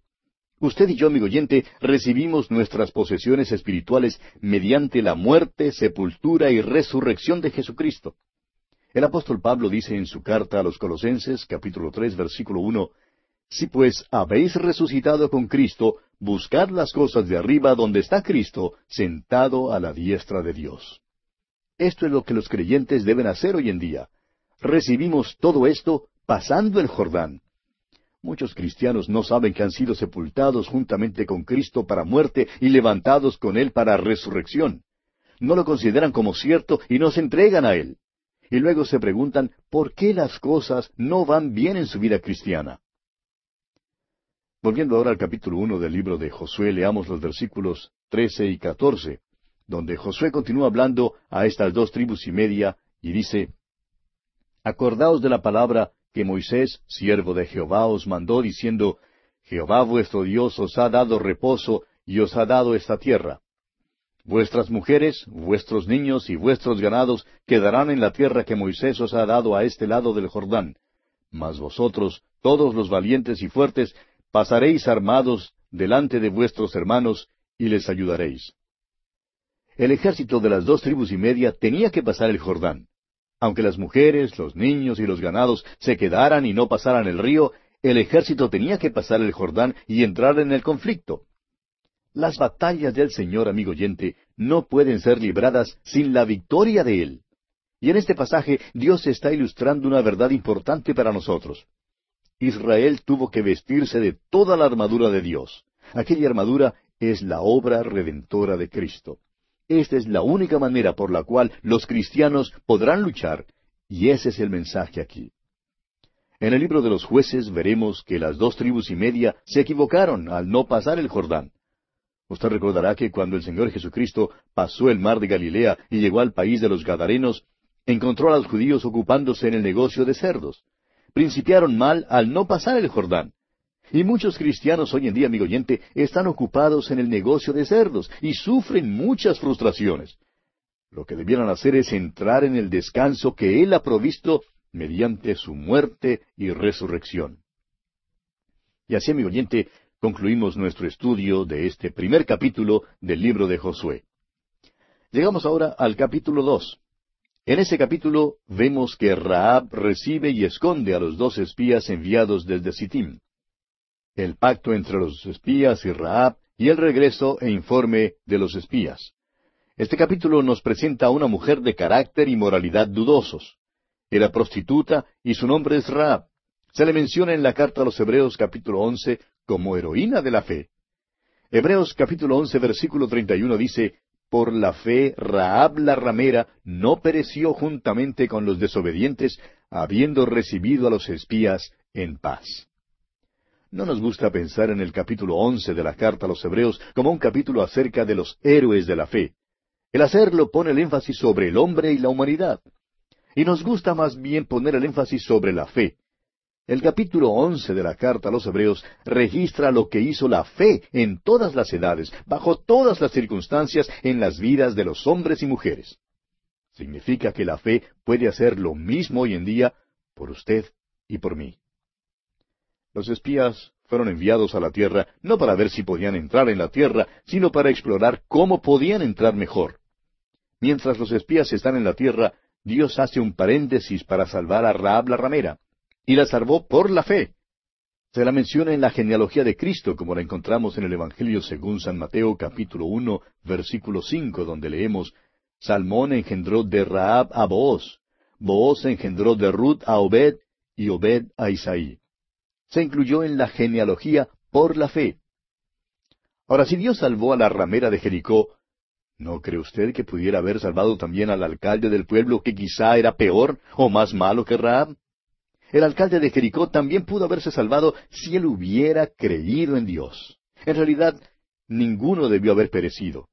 Usted y yo, amigo oyente, recibimos nuestras posesiones espirituales mediante la muerte, sepultura y resurrección de Jesucristo. El apóstol Pablo dice en su carta a los Colosenses, capítulo tres, versículo uno, Si pues habéis resucitado con Cristo, buscad las cosas de arriba donde está Cristo, sentado a la diestra de Dios. Esto es lo que los creyentes deben hacer hoy en día. Recibimos todo esto pasando el Jordán. Muchos cristianos no saben que han sido sepultados juntamente con Cristo para muerte y levantados con Él para resurrección. No lo consideran como cierto y no se entregan a Él y luego se preguntan por qué las cosas no van bien en su vida cristiana. Volviendo ahora al capítulo uno del libro de Josué, leamos los versículos trece y catorce, donde Josué continúa hablando a estas dos tribus y media, y dice Acordaos de la palabra que Moisés, siervo de Jehová, os mandó, diciendo Jehová vuestro Dios os ha dado reposo y os ha dado esta tierra. Vuestras mujeres, vuestros niños y vuestros ganados quedarán en la tierra que Moisés os ha dado a este lado del Jordán. Mas vosotros, todos los valientes y fuertes, pasaréis armados delante de vuestros hermanos y les ayudaréis. El ejército de las dos tribus y media tenía que pasar el Jordán. Aunque las mujeres, los niños y los ganados se quedaran y no pasaran el río, el ejército tenía que pasar el Jordán y entrar en el conflicto. Las batallas del Señor, amigo oyente, no pueden ser libradas sin la victoria de Él. Y en este pasaje Dios está ilustrando una verdad importante para nosotros. Israel tuvo que vestirse de toda la armadura de Dios. Aquella armadura es la obra redentora de Cristo. Esta es la única manera por la cual los cristianos podrán luchar, y ese es el mensaje aquí. En el libro de los jueces veremos que las dos tribus y media se equivocaron al no pasar el Jordán. Usted recordará que cuando el Señor Jesucristo pasó el mar de Galilea y llegó al país de los Gadarenos, encontró a los judíos ocupándose en el negocio de cerdos. Principiaron mal al no pasar el Jordán. Y muchos cristianos hoy en día, amigo oyente, están ocupados en el negocio de cerdos y sufren muchas frustraciones. Lo que debieran hacer es entrar en el descanso que Él ha provisto mediante su muerte y resurrección. Y así, amigo oyente, concluimos nuestro estudio de este primer capítulo del libro de Josué. Llegamos ahora al capítulo dos. En ese capítulo vemos que Raab recibe y esconde a los dos espías enviados desde Sittim. El pacto entre los espías y Raab y el regreso e informe de los espías. Este capítulo nos presenta a una mujer de carácter y moralidad dudosos. Era prostituta y su nombre es Raab. Se le menciona en la carta a los Hebreos capítulo once como heroína de la fe. Hebreos capítulo once versículo treinta y uno dice, Por la fe Raab la ramera no pereció juntamente con los desobedientes, habiendo recibido a los espías en paz. No nos gusta pensar en el capítulo once de la carta a los Hebreos como un capítulo acerca de los héroes de la fe. El hacerlo pone el énfasis sobre el hombre y la humanidad. Y nos gusta más bien poner el énfasis sobre la fe. El capítulo once de la carta a los Hebreos registra lo que hizo la fe en todas las edades, bajo todas las circunstancias, en las vidas de los hombres y mujeres. Significa que la fe puede hacer lo mismo hoy en día por usted y por mí. Los espías fueron enviados a la tierra no para ver si podían entrar en la tierra, sino para explorar cómo podían entrar mejor. Mientras los espías están en la tierra, Dios hace un paréntesis para salvar a Raab la ramera, y la salvó por la fe. Se la menciona en la genealogía de Cristo, como la encontramos en el Evangelio según San Mateo capítulo uno, versículo cinco, donde leemos Salmón engendró de Raab a Booz, Booz engendró de Ruth a Obed, y Obed a Isaí. Se incluyó en la genealogía por la fe. Ahora, si Dios salvó a la ramera de Jericó, ¿No cree usted que pudiera haber salvado también al alcalde del pueblo que quizá era peor o más malo que Raab? El alcalde de Jericó también pudo haberse salvado si él hubiera creído en Dios. En realidad, ninguno debió haber perecido.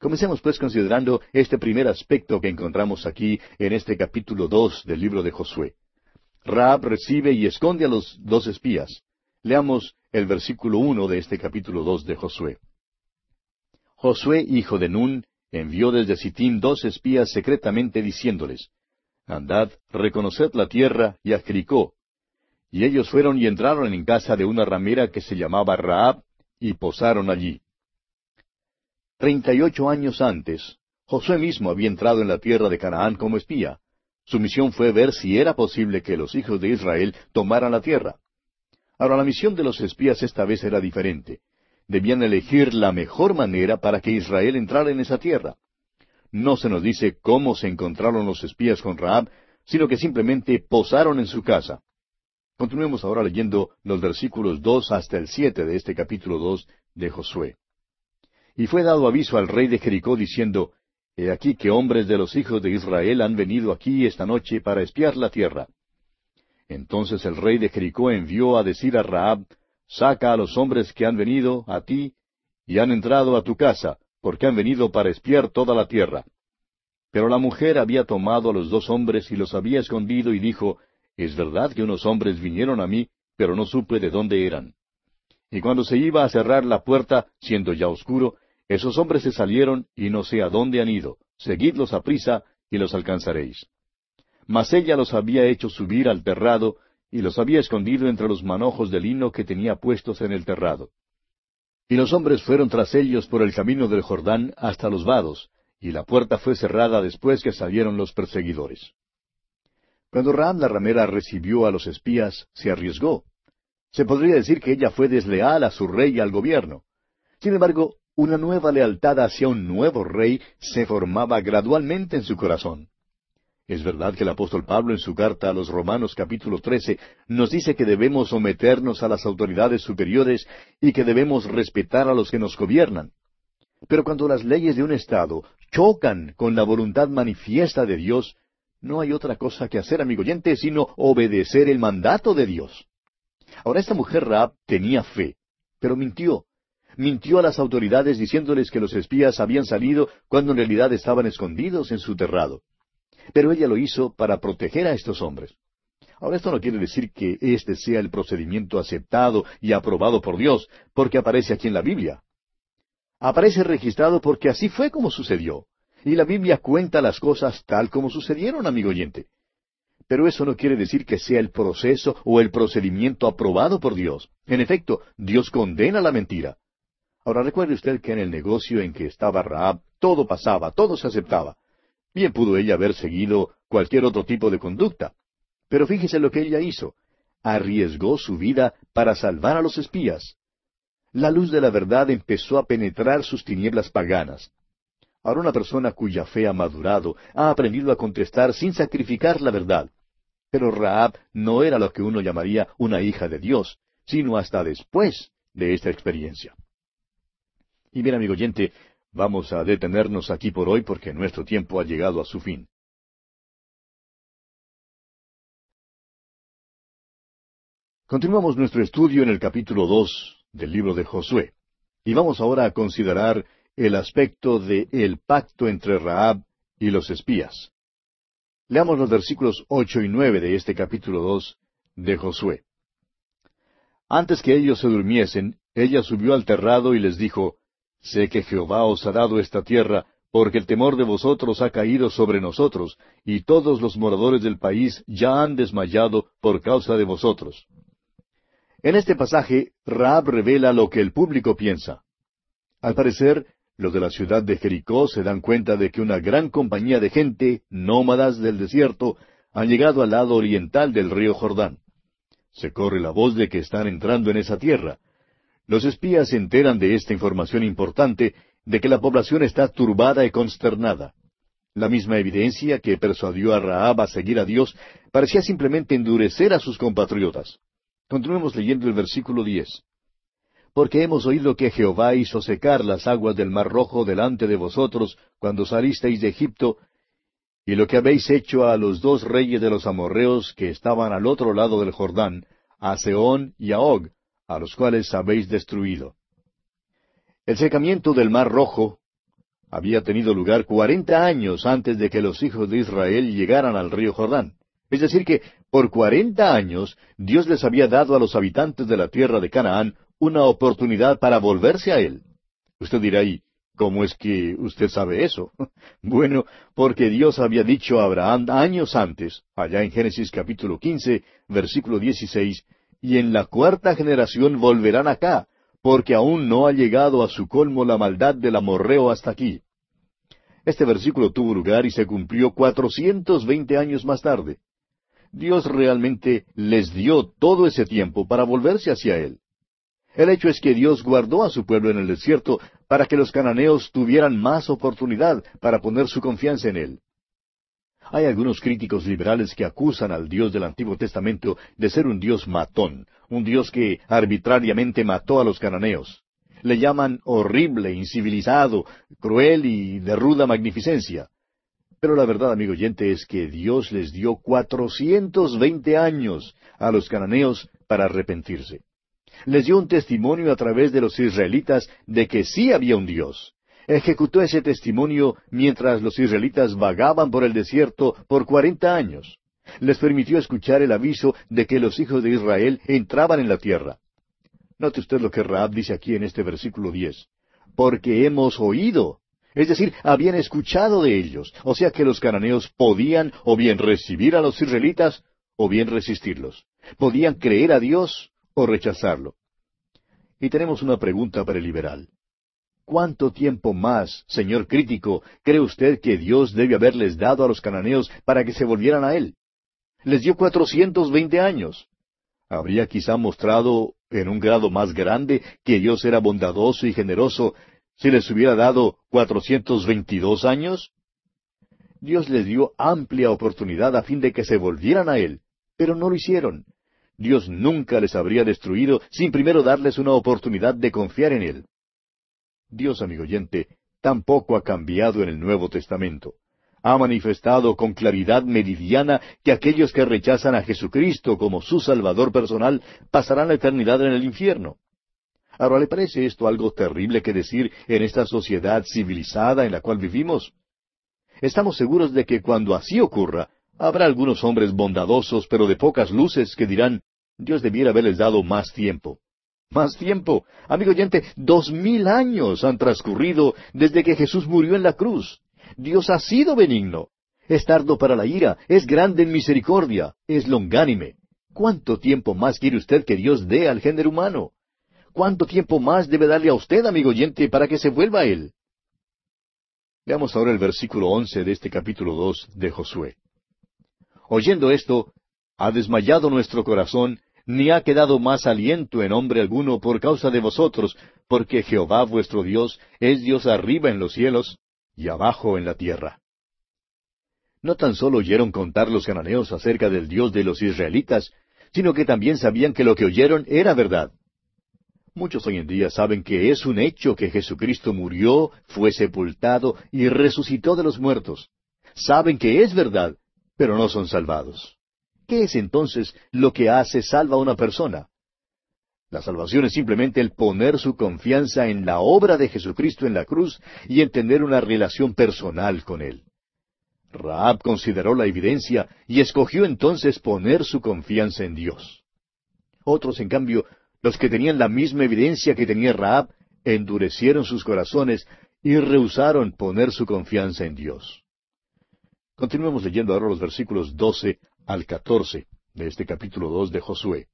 Comencemos pues considerando este primer aspecto que encontramos aquí en este capítulo dos del libro de Josué. Raab recibe y esconde a los dos espías. Leamos el versículo uno de este capítulo dos de Josué. Josué, hijo de Nun, envió desde Sittim dos espías secretamente diciéndoles, Andad, reconoced la tierra y a Jericó. Y ellos fueron y entraron en casa de una ramera que se llamaba Raab, y posaron allí. Treinta y ocho años antes, Josué mismo había entrado en la tierra de Canaán como espía. Su misión fue ver si era posible que los hijos de Israel tomaran la tierra. Ahora la misión de los espías esta vez era diferente debían elegir la mejor manera para que Israel entrara en esa tierra. No se nos dice cómo se encontraron los espías con Raab, sino que simplemente posaron en su casa. Continuemos ahora leyendo los versículos dos hasta el siete de este capítulo dos de Josué. Y fue dado aviso al rey de Jericó diciendo, He aquí que hombres de los hijos de Israel han venido aquí esta noche para espiar la tierra. Entonces el rey de Jericó envió a decir a Raab, Saca a los hombres que han venido a ti y han entrado a tu casa, porque han venido para espiar toda la tierra. Pero la mujer había tomado a los dos hombres y los había escondido y dijo, Es verdad que unos hombres vinieron a mí, pero no supe de dónde eran. Y cuando se iba a cerrar la puerta, siendo ya oscuro, Esos hombres se salieron y no sé a dónde han ido. Seguidlos a prisa y los alcanzaréis. Mas ella los había hecho subir al terrado y los había escondido entre los manojos de lino que tenía puestos en el terrado. Y los hombres fueron tras ellos por el camino del Jordán hasta los vados, y la puerta fue cerrada después que salieron los perseguidores. Cuando Raab la ramera recibió a los espías, se arriesgó. Se podría decir que ella fue desleal a su rey y al gobierno. Sin embargo, una nueva lealtad hacia un nuevo rey se formaba gradualmente en su corazón. Es verdad que el apóstol Pablo en su carta a los Romanos capítulo 13 nos dice que debemos someternos a las autoridades superiores y que debemos respetar a los que nos gobiernan. Pero cuando las leyes de un Estado chocan con la voluntad manifiesta de Dios, no hay otra cosa que hacer, amigo oyente, sino obedecer el mandato de Dios. Ahora esta mujer Raab tenía fe, pero mintió mintió a las autoridades diciéndoles que los espías habían salido cuando en realidad estaban escondidos en su terrado. Pero ella lo hizo para proteger a estos hombres. Ahora esto no quiere decir que este sea el procedimiento aceptado y aprobado por Dios, porque aparece aquí en la Biblia. Aparece registrado porque así fue como sucedió. Y la Biblia cuenta las cosas tal como sucedieron, amigo oyente. Pero eso no quiere decir que sea el proceso o el procedimiento aprobado por Dios. En efecto, Dios condena la mentira. Ahora recuerde usted que en el negocio en que estaba Raab todo pasaba, todo se aceptaba. Bien pudo ella haber seguido cualquier otro tipo de conducta. Pero fíjese lo que ella hizo. Arriesgó su vida para salvar a los espías. La luz de la verdad empezó a penetrar sus tinieblas paganas. Ahora una persona cuya fe ha madurado ha aprendido a contestar sin sacrificar la verdad. Pero Raab no era lo que uno llamaría una hija de Dios, sino hasta después de esta experiencia. Y bien, amigo oyente, vamos a detenernos aquí por hoy porque nuestro tiempo ha llegado a su fin. Continuamos nuestro estudio en el capítulo dos del libro de Josué. Y vamos ahora a considerar el aspecto de el pacto entre Raab y los espías. Leamos los versículos ocho y nueve de este capítulo dos de Josué. Antes que ellos se durmiesen, ella subió al terrado y les dijo, Sé que Jehová os ha dado esta tierra, porque el temor de vosotros ha caído sobre nosotros, y todos los moradores del país ya han desmayado por causa de vosotros. En este pasaje, Raab revela lo que el público piensa. Al parecer, los de la ciudad de Jericó se dan cuenta de que una gran compañía de gente, nómadas del desierto, han llegado al lado oriental del río Jordán. Se corre la voz de que están entrando en esa tierra, los espías se enteran de esta información importante de que la población está turbada y consternada. La misma evidencia que persuadió a Rahab a seguir a Dios parecía simplemente endurecer a sus compatriotas. Continuemos leyendo el versículo diez. Porque hemos oído que Jehová hizo secar las aguas del mar rojo delante de vosotros cuando salisteis de Egipto, y lo que habéis hecho a los dos reyes de los amorreos que estaban al otro lado del Jordán, a Seón y a Og, a los cuales habéis destruido. El secamiento del Mar Rojo había tenido lugar cuarenta años antes de que los hijos de Israel llegaran al río Jordán. Es decir, que por cuarenta años Dios les había dado a los habitantes de la tierra de Canaán una oportunidad para volverse a Él. Usted dirá ahí, ¿cómo es que usted sabe eso? bueno, porque Dios había dicho a Abraham años antes, allá en Génesis capítulo quince, versículo dieciséis, y en la cuarta generación volverán acá, porque aún no ha llegado a su colmo la maldad del amorreo hasta aquí. Este versículo tuvo lugar y se cumplió cuatrocientos veinte años más tarde. Dios realmente les dio todo ese tiempo para volverse hacia Él. El hecho es que Dios guardó a su pueblo en el desierto para que los cananeos tuvieran más oportunidad para poner su confianza en Él. Hay algunos críticos liberales que acusan al Dios del Antiguo Testamento de ser un Dios matón, un Dios que arbitrariamente mató a los cananeos. Le llaman horrible, incivilizado, cruel y de ruda magnificencia. Pero la verdad, amigo oyente, es que Dios les dio cuatrocientos veinte años a los cananeos para arrepentirse. Les dio un testimonio a través de los israelitas de que sí había un Dios, ejecutó ese testimonio mientras los israelitas vagaban por el desierto por cuarenta años. Les permitió escuchar el aviso de que los hijos de Israel entraban en la tierra. Note usted lo que Raab dice aquí en este versículo diez. porque hemos oído. Es decir, habían escuchado de ellos. O sea que los cananeos podían o bien recibir a los israelitas o bien resistirlos. Podían creer a Dios o rechazarlo. Y tenemos una pregunta para el liberal. ¿Cuánto tiempo más, señor crítico, cree usted que Dios debe haberles dado a los cananeos para que se volvieran a Él? Les dio cuatrocientos veinte años. Habría quizá mostrado en un grado más grande que Dios era bondadoso y generoso si les hubiera dado cuatrocientos veintidós años. Dios les dio amplia oportunidad a fin de que se volvieran a Él, pero no lo hicieron. Dios nunca les habría destruido sin primero darles una oportunidad de confiar en Él. Dios, amigo oyente, tampoco ha cambiado en el Nuevo Testamento. Ha manifestado con claridad meridiana que aquellos que rechazan a Jesucristo como su Salvador personal pasarán la eternidad en el infierno. Ahora, ¿le parece esto algo terrible que decir en esta sociedad civilizada en la cual vivimos? Estamos seguros de que cuando así ocurra, habrá algunos hombres bondadosos, pero de pocas luces, que dirán, Dios debiera haberles dado más tiempo. Más tiempo. Amigo oyente, dos mil años han transcurrido desde que Jesús murió en la cruz. Dios ha sido benigno. Es tardo para la ira, es grande en misericordia, es longánime. ¿Cuánto tiempo más quiere usted que Dios dé al género humano? ¿Cuánto tiempo más debe darle a usted, amigo oyente, para que se vuelva a Él? Veamos ahora el versículo once de este capítulo dos de Josué. Oyendo esto, ha desmayado nuestro corazón ni ha quedado más aliento en hombre alguno por causa de vosotros, porque Jehová vuestro Dios es Dios arriba en los cielos y abajo en la tierra. No tan solo oyeron contar los cananeos acerca del Dios de los israelitas, sino que también sabían que lo que oyeron era verdad. Muchos hoy en día saben que es un hecho que Jesucristo murió, fue sepultado y resucitó de los muertos. Saben que es verdad, pero no son salvados. ¿Qué es entonces lo que hace salva a una persona? La salvación es simplemente el poner su confianza en la obra de Jesucristo en la cruz y en tener una relación personal con Él. Raab consideró la evidencia y escogió entonces poner su confianza en Dios. Otros, en cambio, los que tenían la misma evidencia que tenía Raab, endurecieron sus corazones y rehusaron poner su confianza en Dios. Continuemos leyendo ahora los versículos doce al catorce de este capítulo dos de Josué.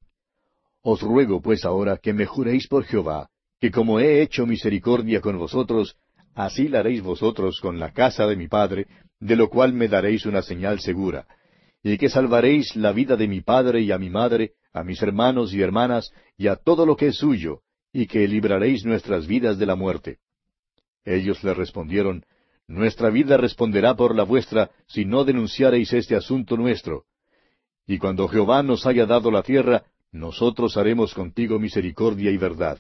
Os ruego pues ahora que me juréis por Jehová, que como he hecho misericordia con vosotros, así la haréis vosotros con la casa de mi padre, de lo cual me daréis una señal segura, y que salvaréis la vida de mi padre y a mi madre, a mis hermanos y hermanas, y a todo lo que es suyo, y que libraréis nuestras vidas de la muerte. Ellos le respondieron, Nuestra vida responderá por la vuestra, si no denunciareis este asunto nuestro, y cuando Jehová nos haya dado la tierra, nosotros haremos contigo misericordia y verdad.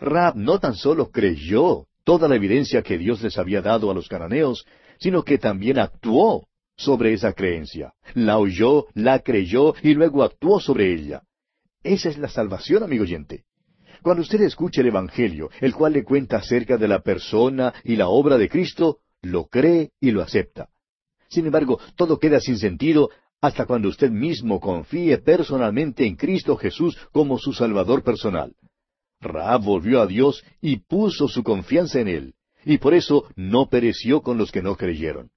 Rab no tan solo creyó toda la evidencia que Dios les había dado a los cananeos, sino que también actuó sobre esa creencia. La oyó, la creyó y luego actuó sobre ella. Esa es la salvación, amigo oyente. Cuando usted escuche el Evangelio, el cual le cuenta acerca de la persona y la obra de Cristo, lo cree y lo acepta. Sin embargo, todo queda sin sentido hasta cuando usted mismo confíe personalmente en Cristo Jesús como su Salvador personal. Raab volvió a Dios y puso su confianza en Él, y por eso no pereció con los que no creyeron.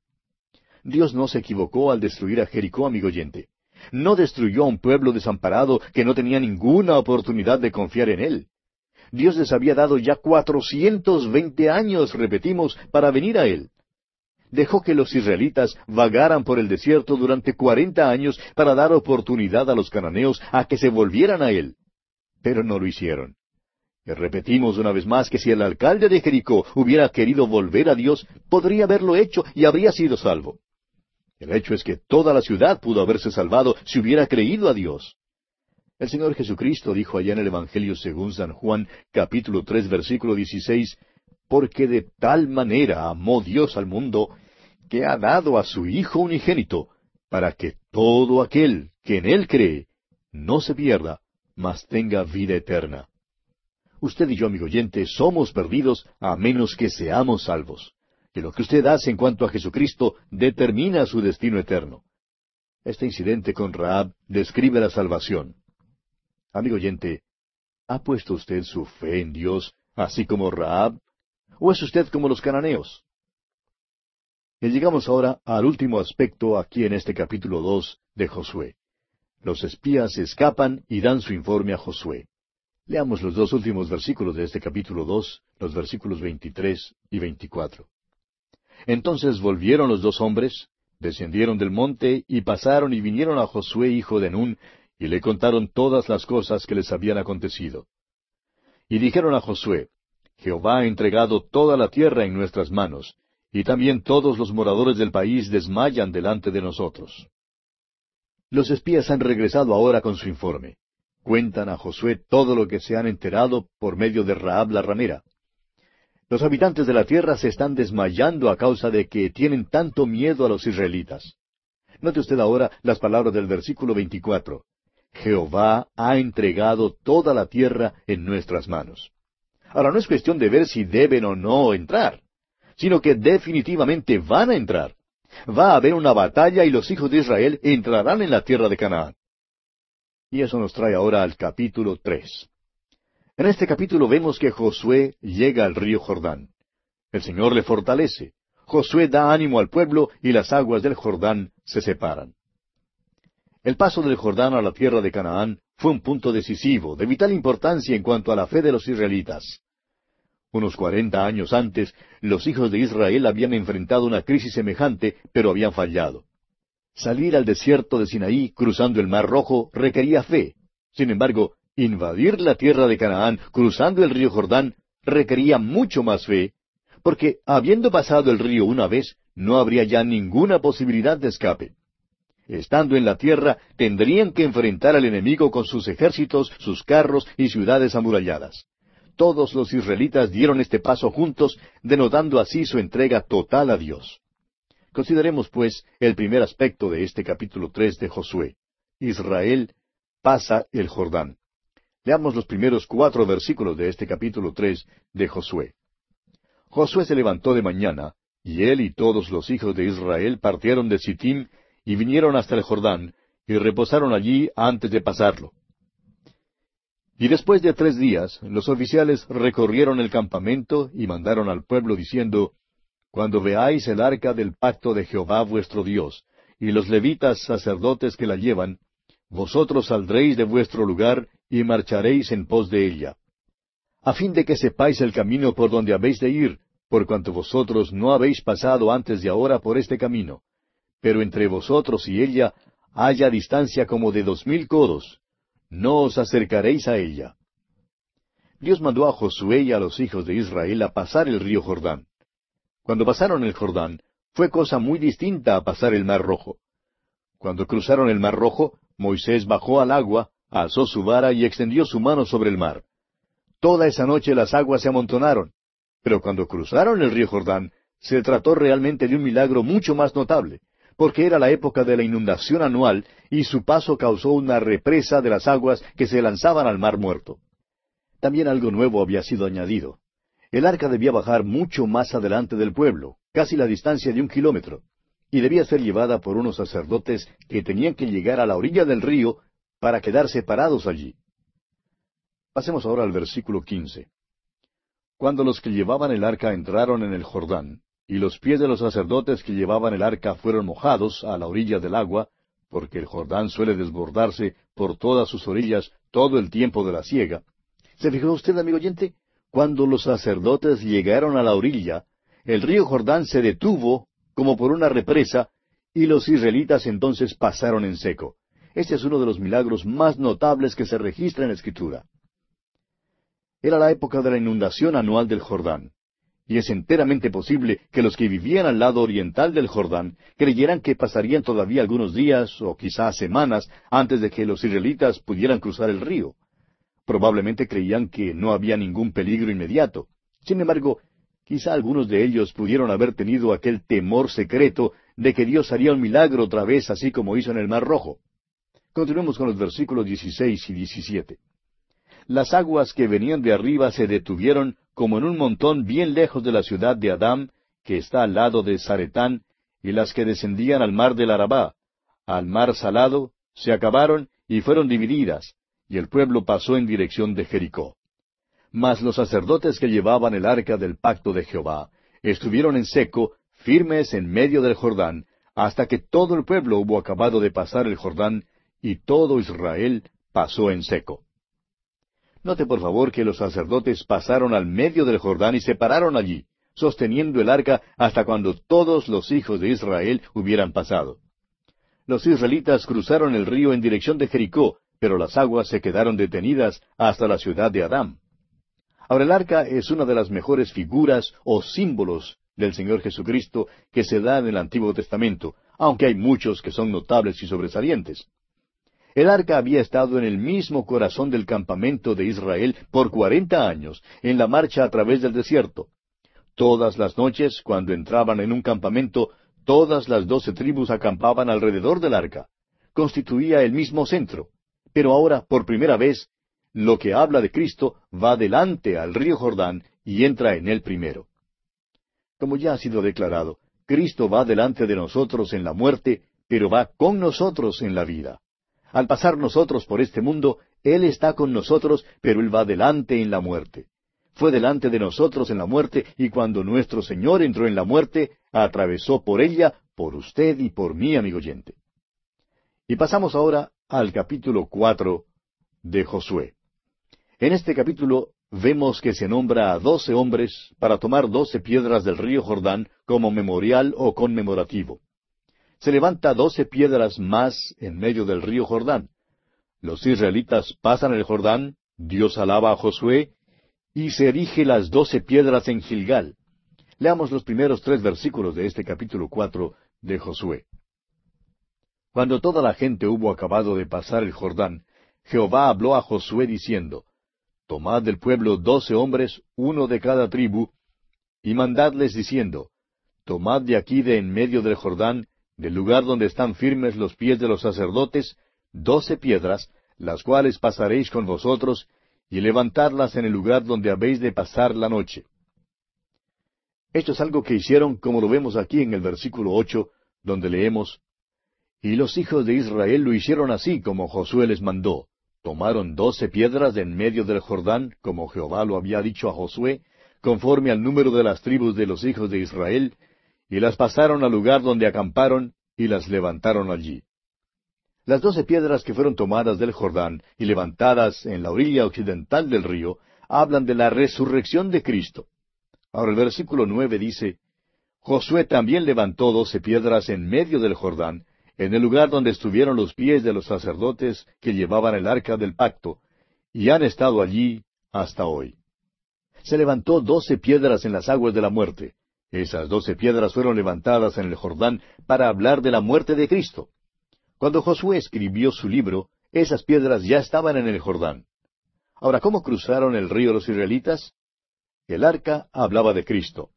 Dios no se equivocó al destruir a Jericó, amigo oyente. No destruyó a un pueblo desamparado que no tenía ninguna oportunidad de confiar en Él. Dios les había dado ya cuatrocientos veinte años, repetimos, para venir a Él dejó que los israelitas vagaran por el desierto durante cuarenta años para dar oportunidad a los cananeos a que se volvieran a él. Pero no lo hicieron. Y repetimos una vez más que si el alcalde de Jericó hubiera querido volver a Dios, podría haberlo hecho y habría sido salvo. El hecho es que toda la ciudad pudo haberse salvado si hubiera creído a Dios. El Señor Jesucristo dijo allá en el Evangelio según San Juan, capítulo tres, versículo dieciséis, porque de tal manera amó Dios al mundo, que ha dado a su Hijo unigénito, para que todo aquel que en Él cree no se pierda, mas tenga vida eterna. Usted y yo, amigo oyente, somos perdidos a menos que seamos salvos. Que lo que usted hace en cuanto a Jesucristo determina su destino eterno. Este incidente con Raab describe la salvación. Amigo oyente, ¿ha puesto usted su fe en Dios así como Raab? ¿O es usted como los cananeos? Y llegamos ahora al último aspecto aquí en este capítulo dos de Josué. Los espías escapan y dan su informe a Josué. Leamos los dos últimos versículos de este capítulo dos, los versículos veintitrés y veinticuatro. Entonces volvieron los dos hombres, descendieron del monte y pasaron y vinieron a Josué hijo de Nun, y le contaron todas las cosas que les habían acontecido. Y dijeron a Josué, Jehová ha entregado toda la tierra en nuestras manos, y también todos los moradores del país desmayan delante de nosotros. Los espías han regresado ahora con su informe. Cuentan a Josué todo lo que se han enterado por medio de Raab la ramera. Los habitantes de la tierra se están desmayando a causa de que tienen tanto miedo a los israelitas. Note usted ahora las palabras del versículo 24. Jehová ha entregado toda la tierra en nuestras manos. Ahora no es cuestión de ver si deben o no entrar sino que definitivamente van a entrar. Va a haber una batalla y los hijos de Israel entrarán en la tierra de Canaán. Y eso nos trae ahora al capítulo tres. En este capítulo vemos que Josué llega al río Jordán. El Señor le fortalece. Josué da ánimo al pueblo y las aguas del Jordán se separan. El paso del Jordán a la tierra de Canaán fue un punto decisivo, de vital importancia en cuanto a la fe de los israelitas. Unos cuarenta años antes, los hijos de Israel habían enfrentado una crisis semejante, pero habían fallado. Salir al desierto de Sinaí cruzando el Mar Rojo requería fe. Sin embargo, invadir la tierra de Canaán cruzando el río Jordán requería mucho más fe, porque habiendo pasado el río una vez, no habría ya ninguna posibilidad de escape. Estando en la tierra, tendrían que enfrentar al enemigo con sus ejércitos, sus carros y ciudades amuralladas todos los israelitas dieron este paso juntos, denotando así su entrega total a Dios. Consideremos, pues, el primer aspecto de este capítulo tres de Josué. Israel pasa el Jordán. Leamos los primeros cuatro versículos de este capítulo tres de Josué. Josué se levantó de mañana, y él y todos los hijos de Israel partieron de Sittim y vinieron hasta el Jordán, y reposaron allí antes de pasarlo. Y después de tres días, los oficiales recorrieron el campamento y mandaron al pueblo diciendo, Cuando veáis el arca del pacto de Jehová vuestro Dios, y los levitas sacerdotes que la llevan, vosotros saldréis de vuestro lugar y marcharéis en pos de ella, a fin de que sepáis el camino por donde habéis de ir, por cuanto vosotros no habéis pasado antes de ahora por este camino. Pero entre vosotros y ella haya distancia como de dos mil codos, no os acercaréis a ella. Dios mandó a Josué y a los hijos de Israel a pasar el río Jordán. Cuando pasaron el Jordán, fue cosa muy distinta a pasar el Mar Rojo. Cuando cruzaron el Mar Rojo, Moisés bajó al agua, alzó su vara y extendió su mano sobre el mar. Toda esa noche las aguas se amontonaron. Pero cuando cruzaron el río Jordán, se trató realmente de un milagro mucho más notable porque era la época de la inundación anual y su paso causó una represa de las aguas que se lanzaban al mar muerto. También algo nuevo había sido añadido. El arca debía bajar mucho más adelante del pueblo, casi la distancia de un kilómetro, y debía ser llevada por unos sacerdotes que tenían que llegar a la orilla del río para quedar separados allí. Pasemos ahora al versículo quince. Cuando los que llevaban el arca entraron en el Jordán, y los pies de los sacerdotes que llevaban el arca fueron mojados a la orilla del agua, porque el Jordán suele desbordarse por todas sus orillas todo el tiempo de la siega. ¿Se fijó usted, amigo oyente? Cuando los sacerdotes llegaron a la orilla, el río Jordán se detuvo como por una represa, y los israelitas entonces pasaron en seco. Este es uno de los milagros más notables que se registra en la Escritura. Era la época de la inundación anual del Jordán y es enteramente posible que los que vivían al lado oriental del Jordán creyeran que pasarían todavía algunos días o quizás semanas antes de que los israelitas pudieran cruzar el río. Probablemente creían que no había ningún peligro inmediato. Sin embargo, quizá algunos de ellos pudieron haber tenido aquel temor secreto de que Dios haría un milagro otra vez así como hizo en el Mar Rojo. Continuemos con los versículos 16 y 17. Las aguas que venían de arriba se detuvieron como en un montón bien lejos de la ciudad de Adam, que está al lado de Zaretán, y las que descendían al mar del Arabá, al mar salado, se acabaron y fueron divididas, y el pueblo pasó en dirección de Jericó. Mas los sacerdotes que llevaban el arca del pacto de Jehová estuvieron en seco, firmes en medio del Jordán, hasta que todo el pueblo hubo acabado de pasar el Jordán, y todo Israel pasó en seco. Note por favor que los sacerdotes pasaron al medio del Jordán y se pararon allí, sosteniendo el arca hasta cuando todos los hijos de Israel hubieran pasado. Los israelitas cruzaron el río en dirección de Jericó, pero las aguas se quedaron detenidas hasta la ciudad de Adán. Ahora el arca es una de las mejores figuras o símbolos del Señor Jesucristo que se da en el Antiguo Testamento, aunque hay muchos que son notables y sobresalientes. El arca había estado en el mismo corazón del campamento de Israel por cuarenta años, en la marcha a través del desierto. Todas las noches, cuando entraban en un campamento, todas las doce tribus acampaban alrededor del arca. Constituía el mismo centro. Pero ahora, por primera vez, lo que habla de Cristo va delante al río Jordán y entra en él primero. Como ya ha sido declarado, Cristo va delante de nosotros en la muerte, pero va con nosotros en la vida. Al pasar nosotros por este mundo, Él está con nosotros, pero Él va delante en la muerte. Fue delante de nosotros en la muerte, y cuando nuestro Señor entró en la muerte, atravesó por ella, por usted y por mí, amigo oyente. Y pasamos ahora al capítulo cuatro de Josué. En este capítulo vemos que se nombra a doce hombres para tomar doce piedras del río Jordán como memorial o conmemorativo. Se levanta doce piedras más en medio del río Jordán. Los israelitas pasan el Jordán, Dios alaba a Josué, y se erige las doce piedras en Gilgal. Leamos los primeros tres versículos de este capítulo cuatro de Josué. Cuando toda la gente hubo acabado de pasar el Jordán, Jehová habló a Josué diciendo, Tomad del pueblo doce hombres, uno de cada tribu, y mandadles diciendo, Tomad de aquí de en medio del Jordán, del lugar donde están firmes los pies de los sacerdotes, doce piedras, las cuales pasaréis con vosotros, y levantadlas en el lugar donde habéis de pasar la noche. Esto es algo que hicieron como lo vemos aquí en el versículo ocho, donde leemos, Y los hijos de Israel lo hicieron así como Josué les mandó. Tomaron doce piedras de en medio del Jordán, como Jehová lo había dicho a Josué, conforme al número de las tribus de los hijos de Israel, y las pasaron al lugar donde acamparon, y las levantaron allí. Las doce piedras que fueron tomadas del Jordán y levantadas en la orilla occidental del río hablan de la resurrección de Cristo. Ahora el versículo nueve dice, Josué también levantó doce piedras en medio del Jordán, en el lugar donde estuvieron los pies de los sacerdotes que llevaban el arca del pacto, y han estado allí hasta hoy. Se levantó doce piedras en las aguas de la muerte. Esas doce piedras fueron levantadas en el Jordán para hablar de la muerte de Cristo. Cuando Josué escribió su libro, esas piedras ya estaban en el Jordán. Ahora, ¿cómo cruzaron el río los israelitas? El arca hablaba de Cristo.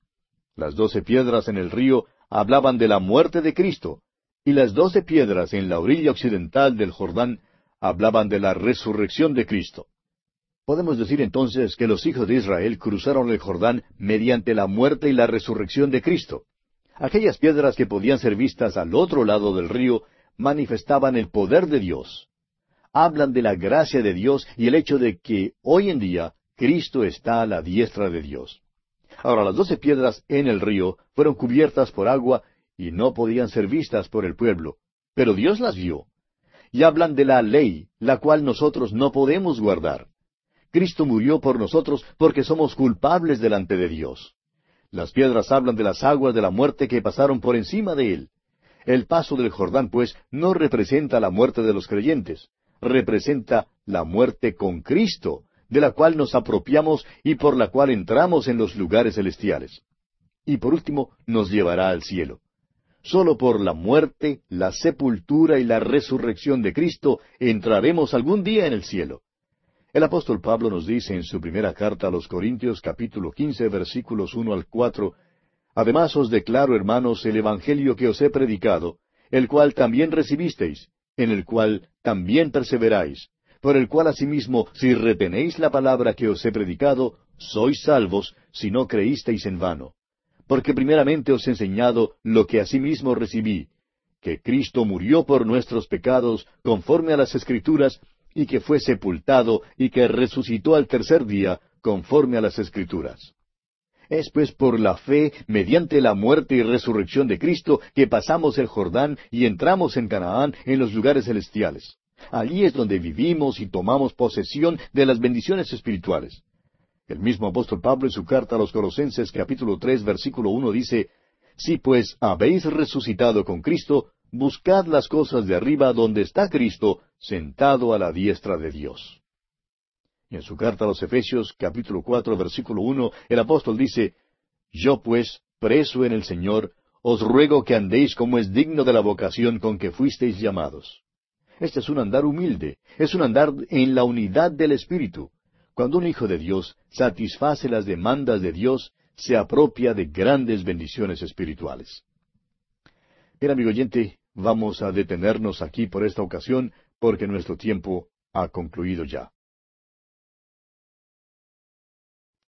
Las doce piedras en el río hablaban de la muerte de Cristo, y las doce piedras en la orilla occidental del Jordán hablaban de la resurrección de Cristo. Podemos decir entonces que los hijos de Israel cruzaron el Jordán mediante la muerte y la resurrección de Cristo. Aquellas piedras que podían ser vistas al otro lado del río manifestaban el poder de Dios. Hablan de la gracia de Dios y el hecho de que hoy en día Cristo está a la diestra de Dios. Ahora las doce piedras en el río fueron cubiertas por agua y no podían ser vistas por el pueblo, pero Dios las vio. Y hablan de la ley, la cual nosotros no podemos guardar. Cristo murió por nosotros porque somos culpables delante de Dios. Las piedras hablan de las aguas de la muerte que pasaron por encima de él. El paso del Jordán, pues, no representa la muerte de los creyentes, representa la muerte con Cristo, de la cual nos apropiamos y por la cual entramos en los lugares celestiales. Y por último, nos llevará al cielo. Solo por la muerte, la sepultura y la resurrección de Cristo entraremos algún día en el cielo. El apóstol Pablo nos dice en su primera carta a los Corintios capítulo quince versículos uno al cuatro Además os declaro, hermanos, el Evangelio que os he predicado, el cual también recibisteis, en el cual también perseveráis, por el cual asimismo, si retenéis la palabra que os he predicado, sois salvos, si no creísteis en vano. Porque primeramente os he enseñado lo que asimismo recibí, que Cristo murió por nuestros pecados conforme a las Escrituras, y que fue sepultado y que resucitó al tercer día conforme a las Escrituras. Es pues por la fe, mediante la muerte y resurrección de Cristo, que pasamos el Jordán y entramos en Canaán en los lugares celestiales. Allí es donde vivimos y tomamos posesión de las bendiciones espirituales. El mismo apóstol Pablo en su carta a los Colosenses capítulo tres versículo uno dice, Si pues habéis resucitado con Cristo, buscad las cosas de arriba donde está Cristo, sentado a la diestra de Dios. En su carta a los Efesios capítulo cuatro versículo uno, el apóstol dice, Yo pues, preso en el Señor, os ruego que andéis como es digno de la vocación con que fuisteis llamados. Este es un andar humilde, es un andar en la unidad del Espíritu. Cuando un hijo de Dios satisface las demandas de Dios, se apropia de grandes bendiciones espirituales. Bien, amigo oyente, vamos a detenernos aquí por esta ocasión porque nuestro tiempo ha concluido ya.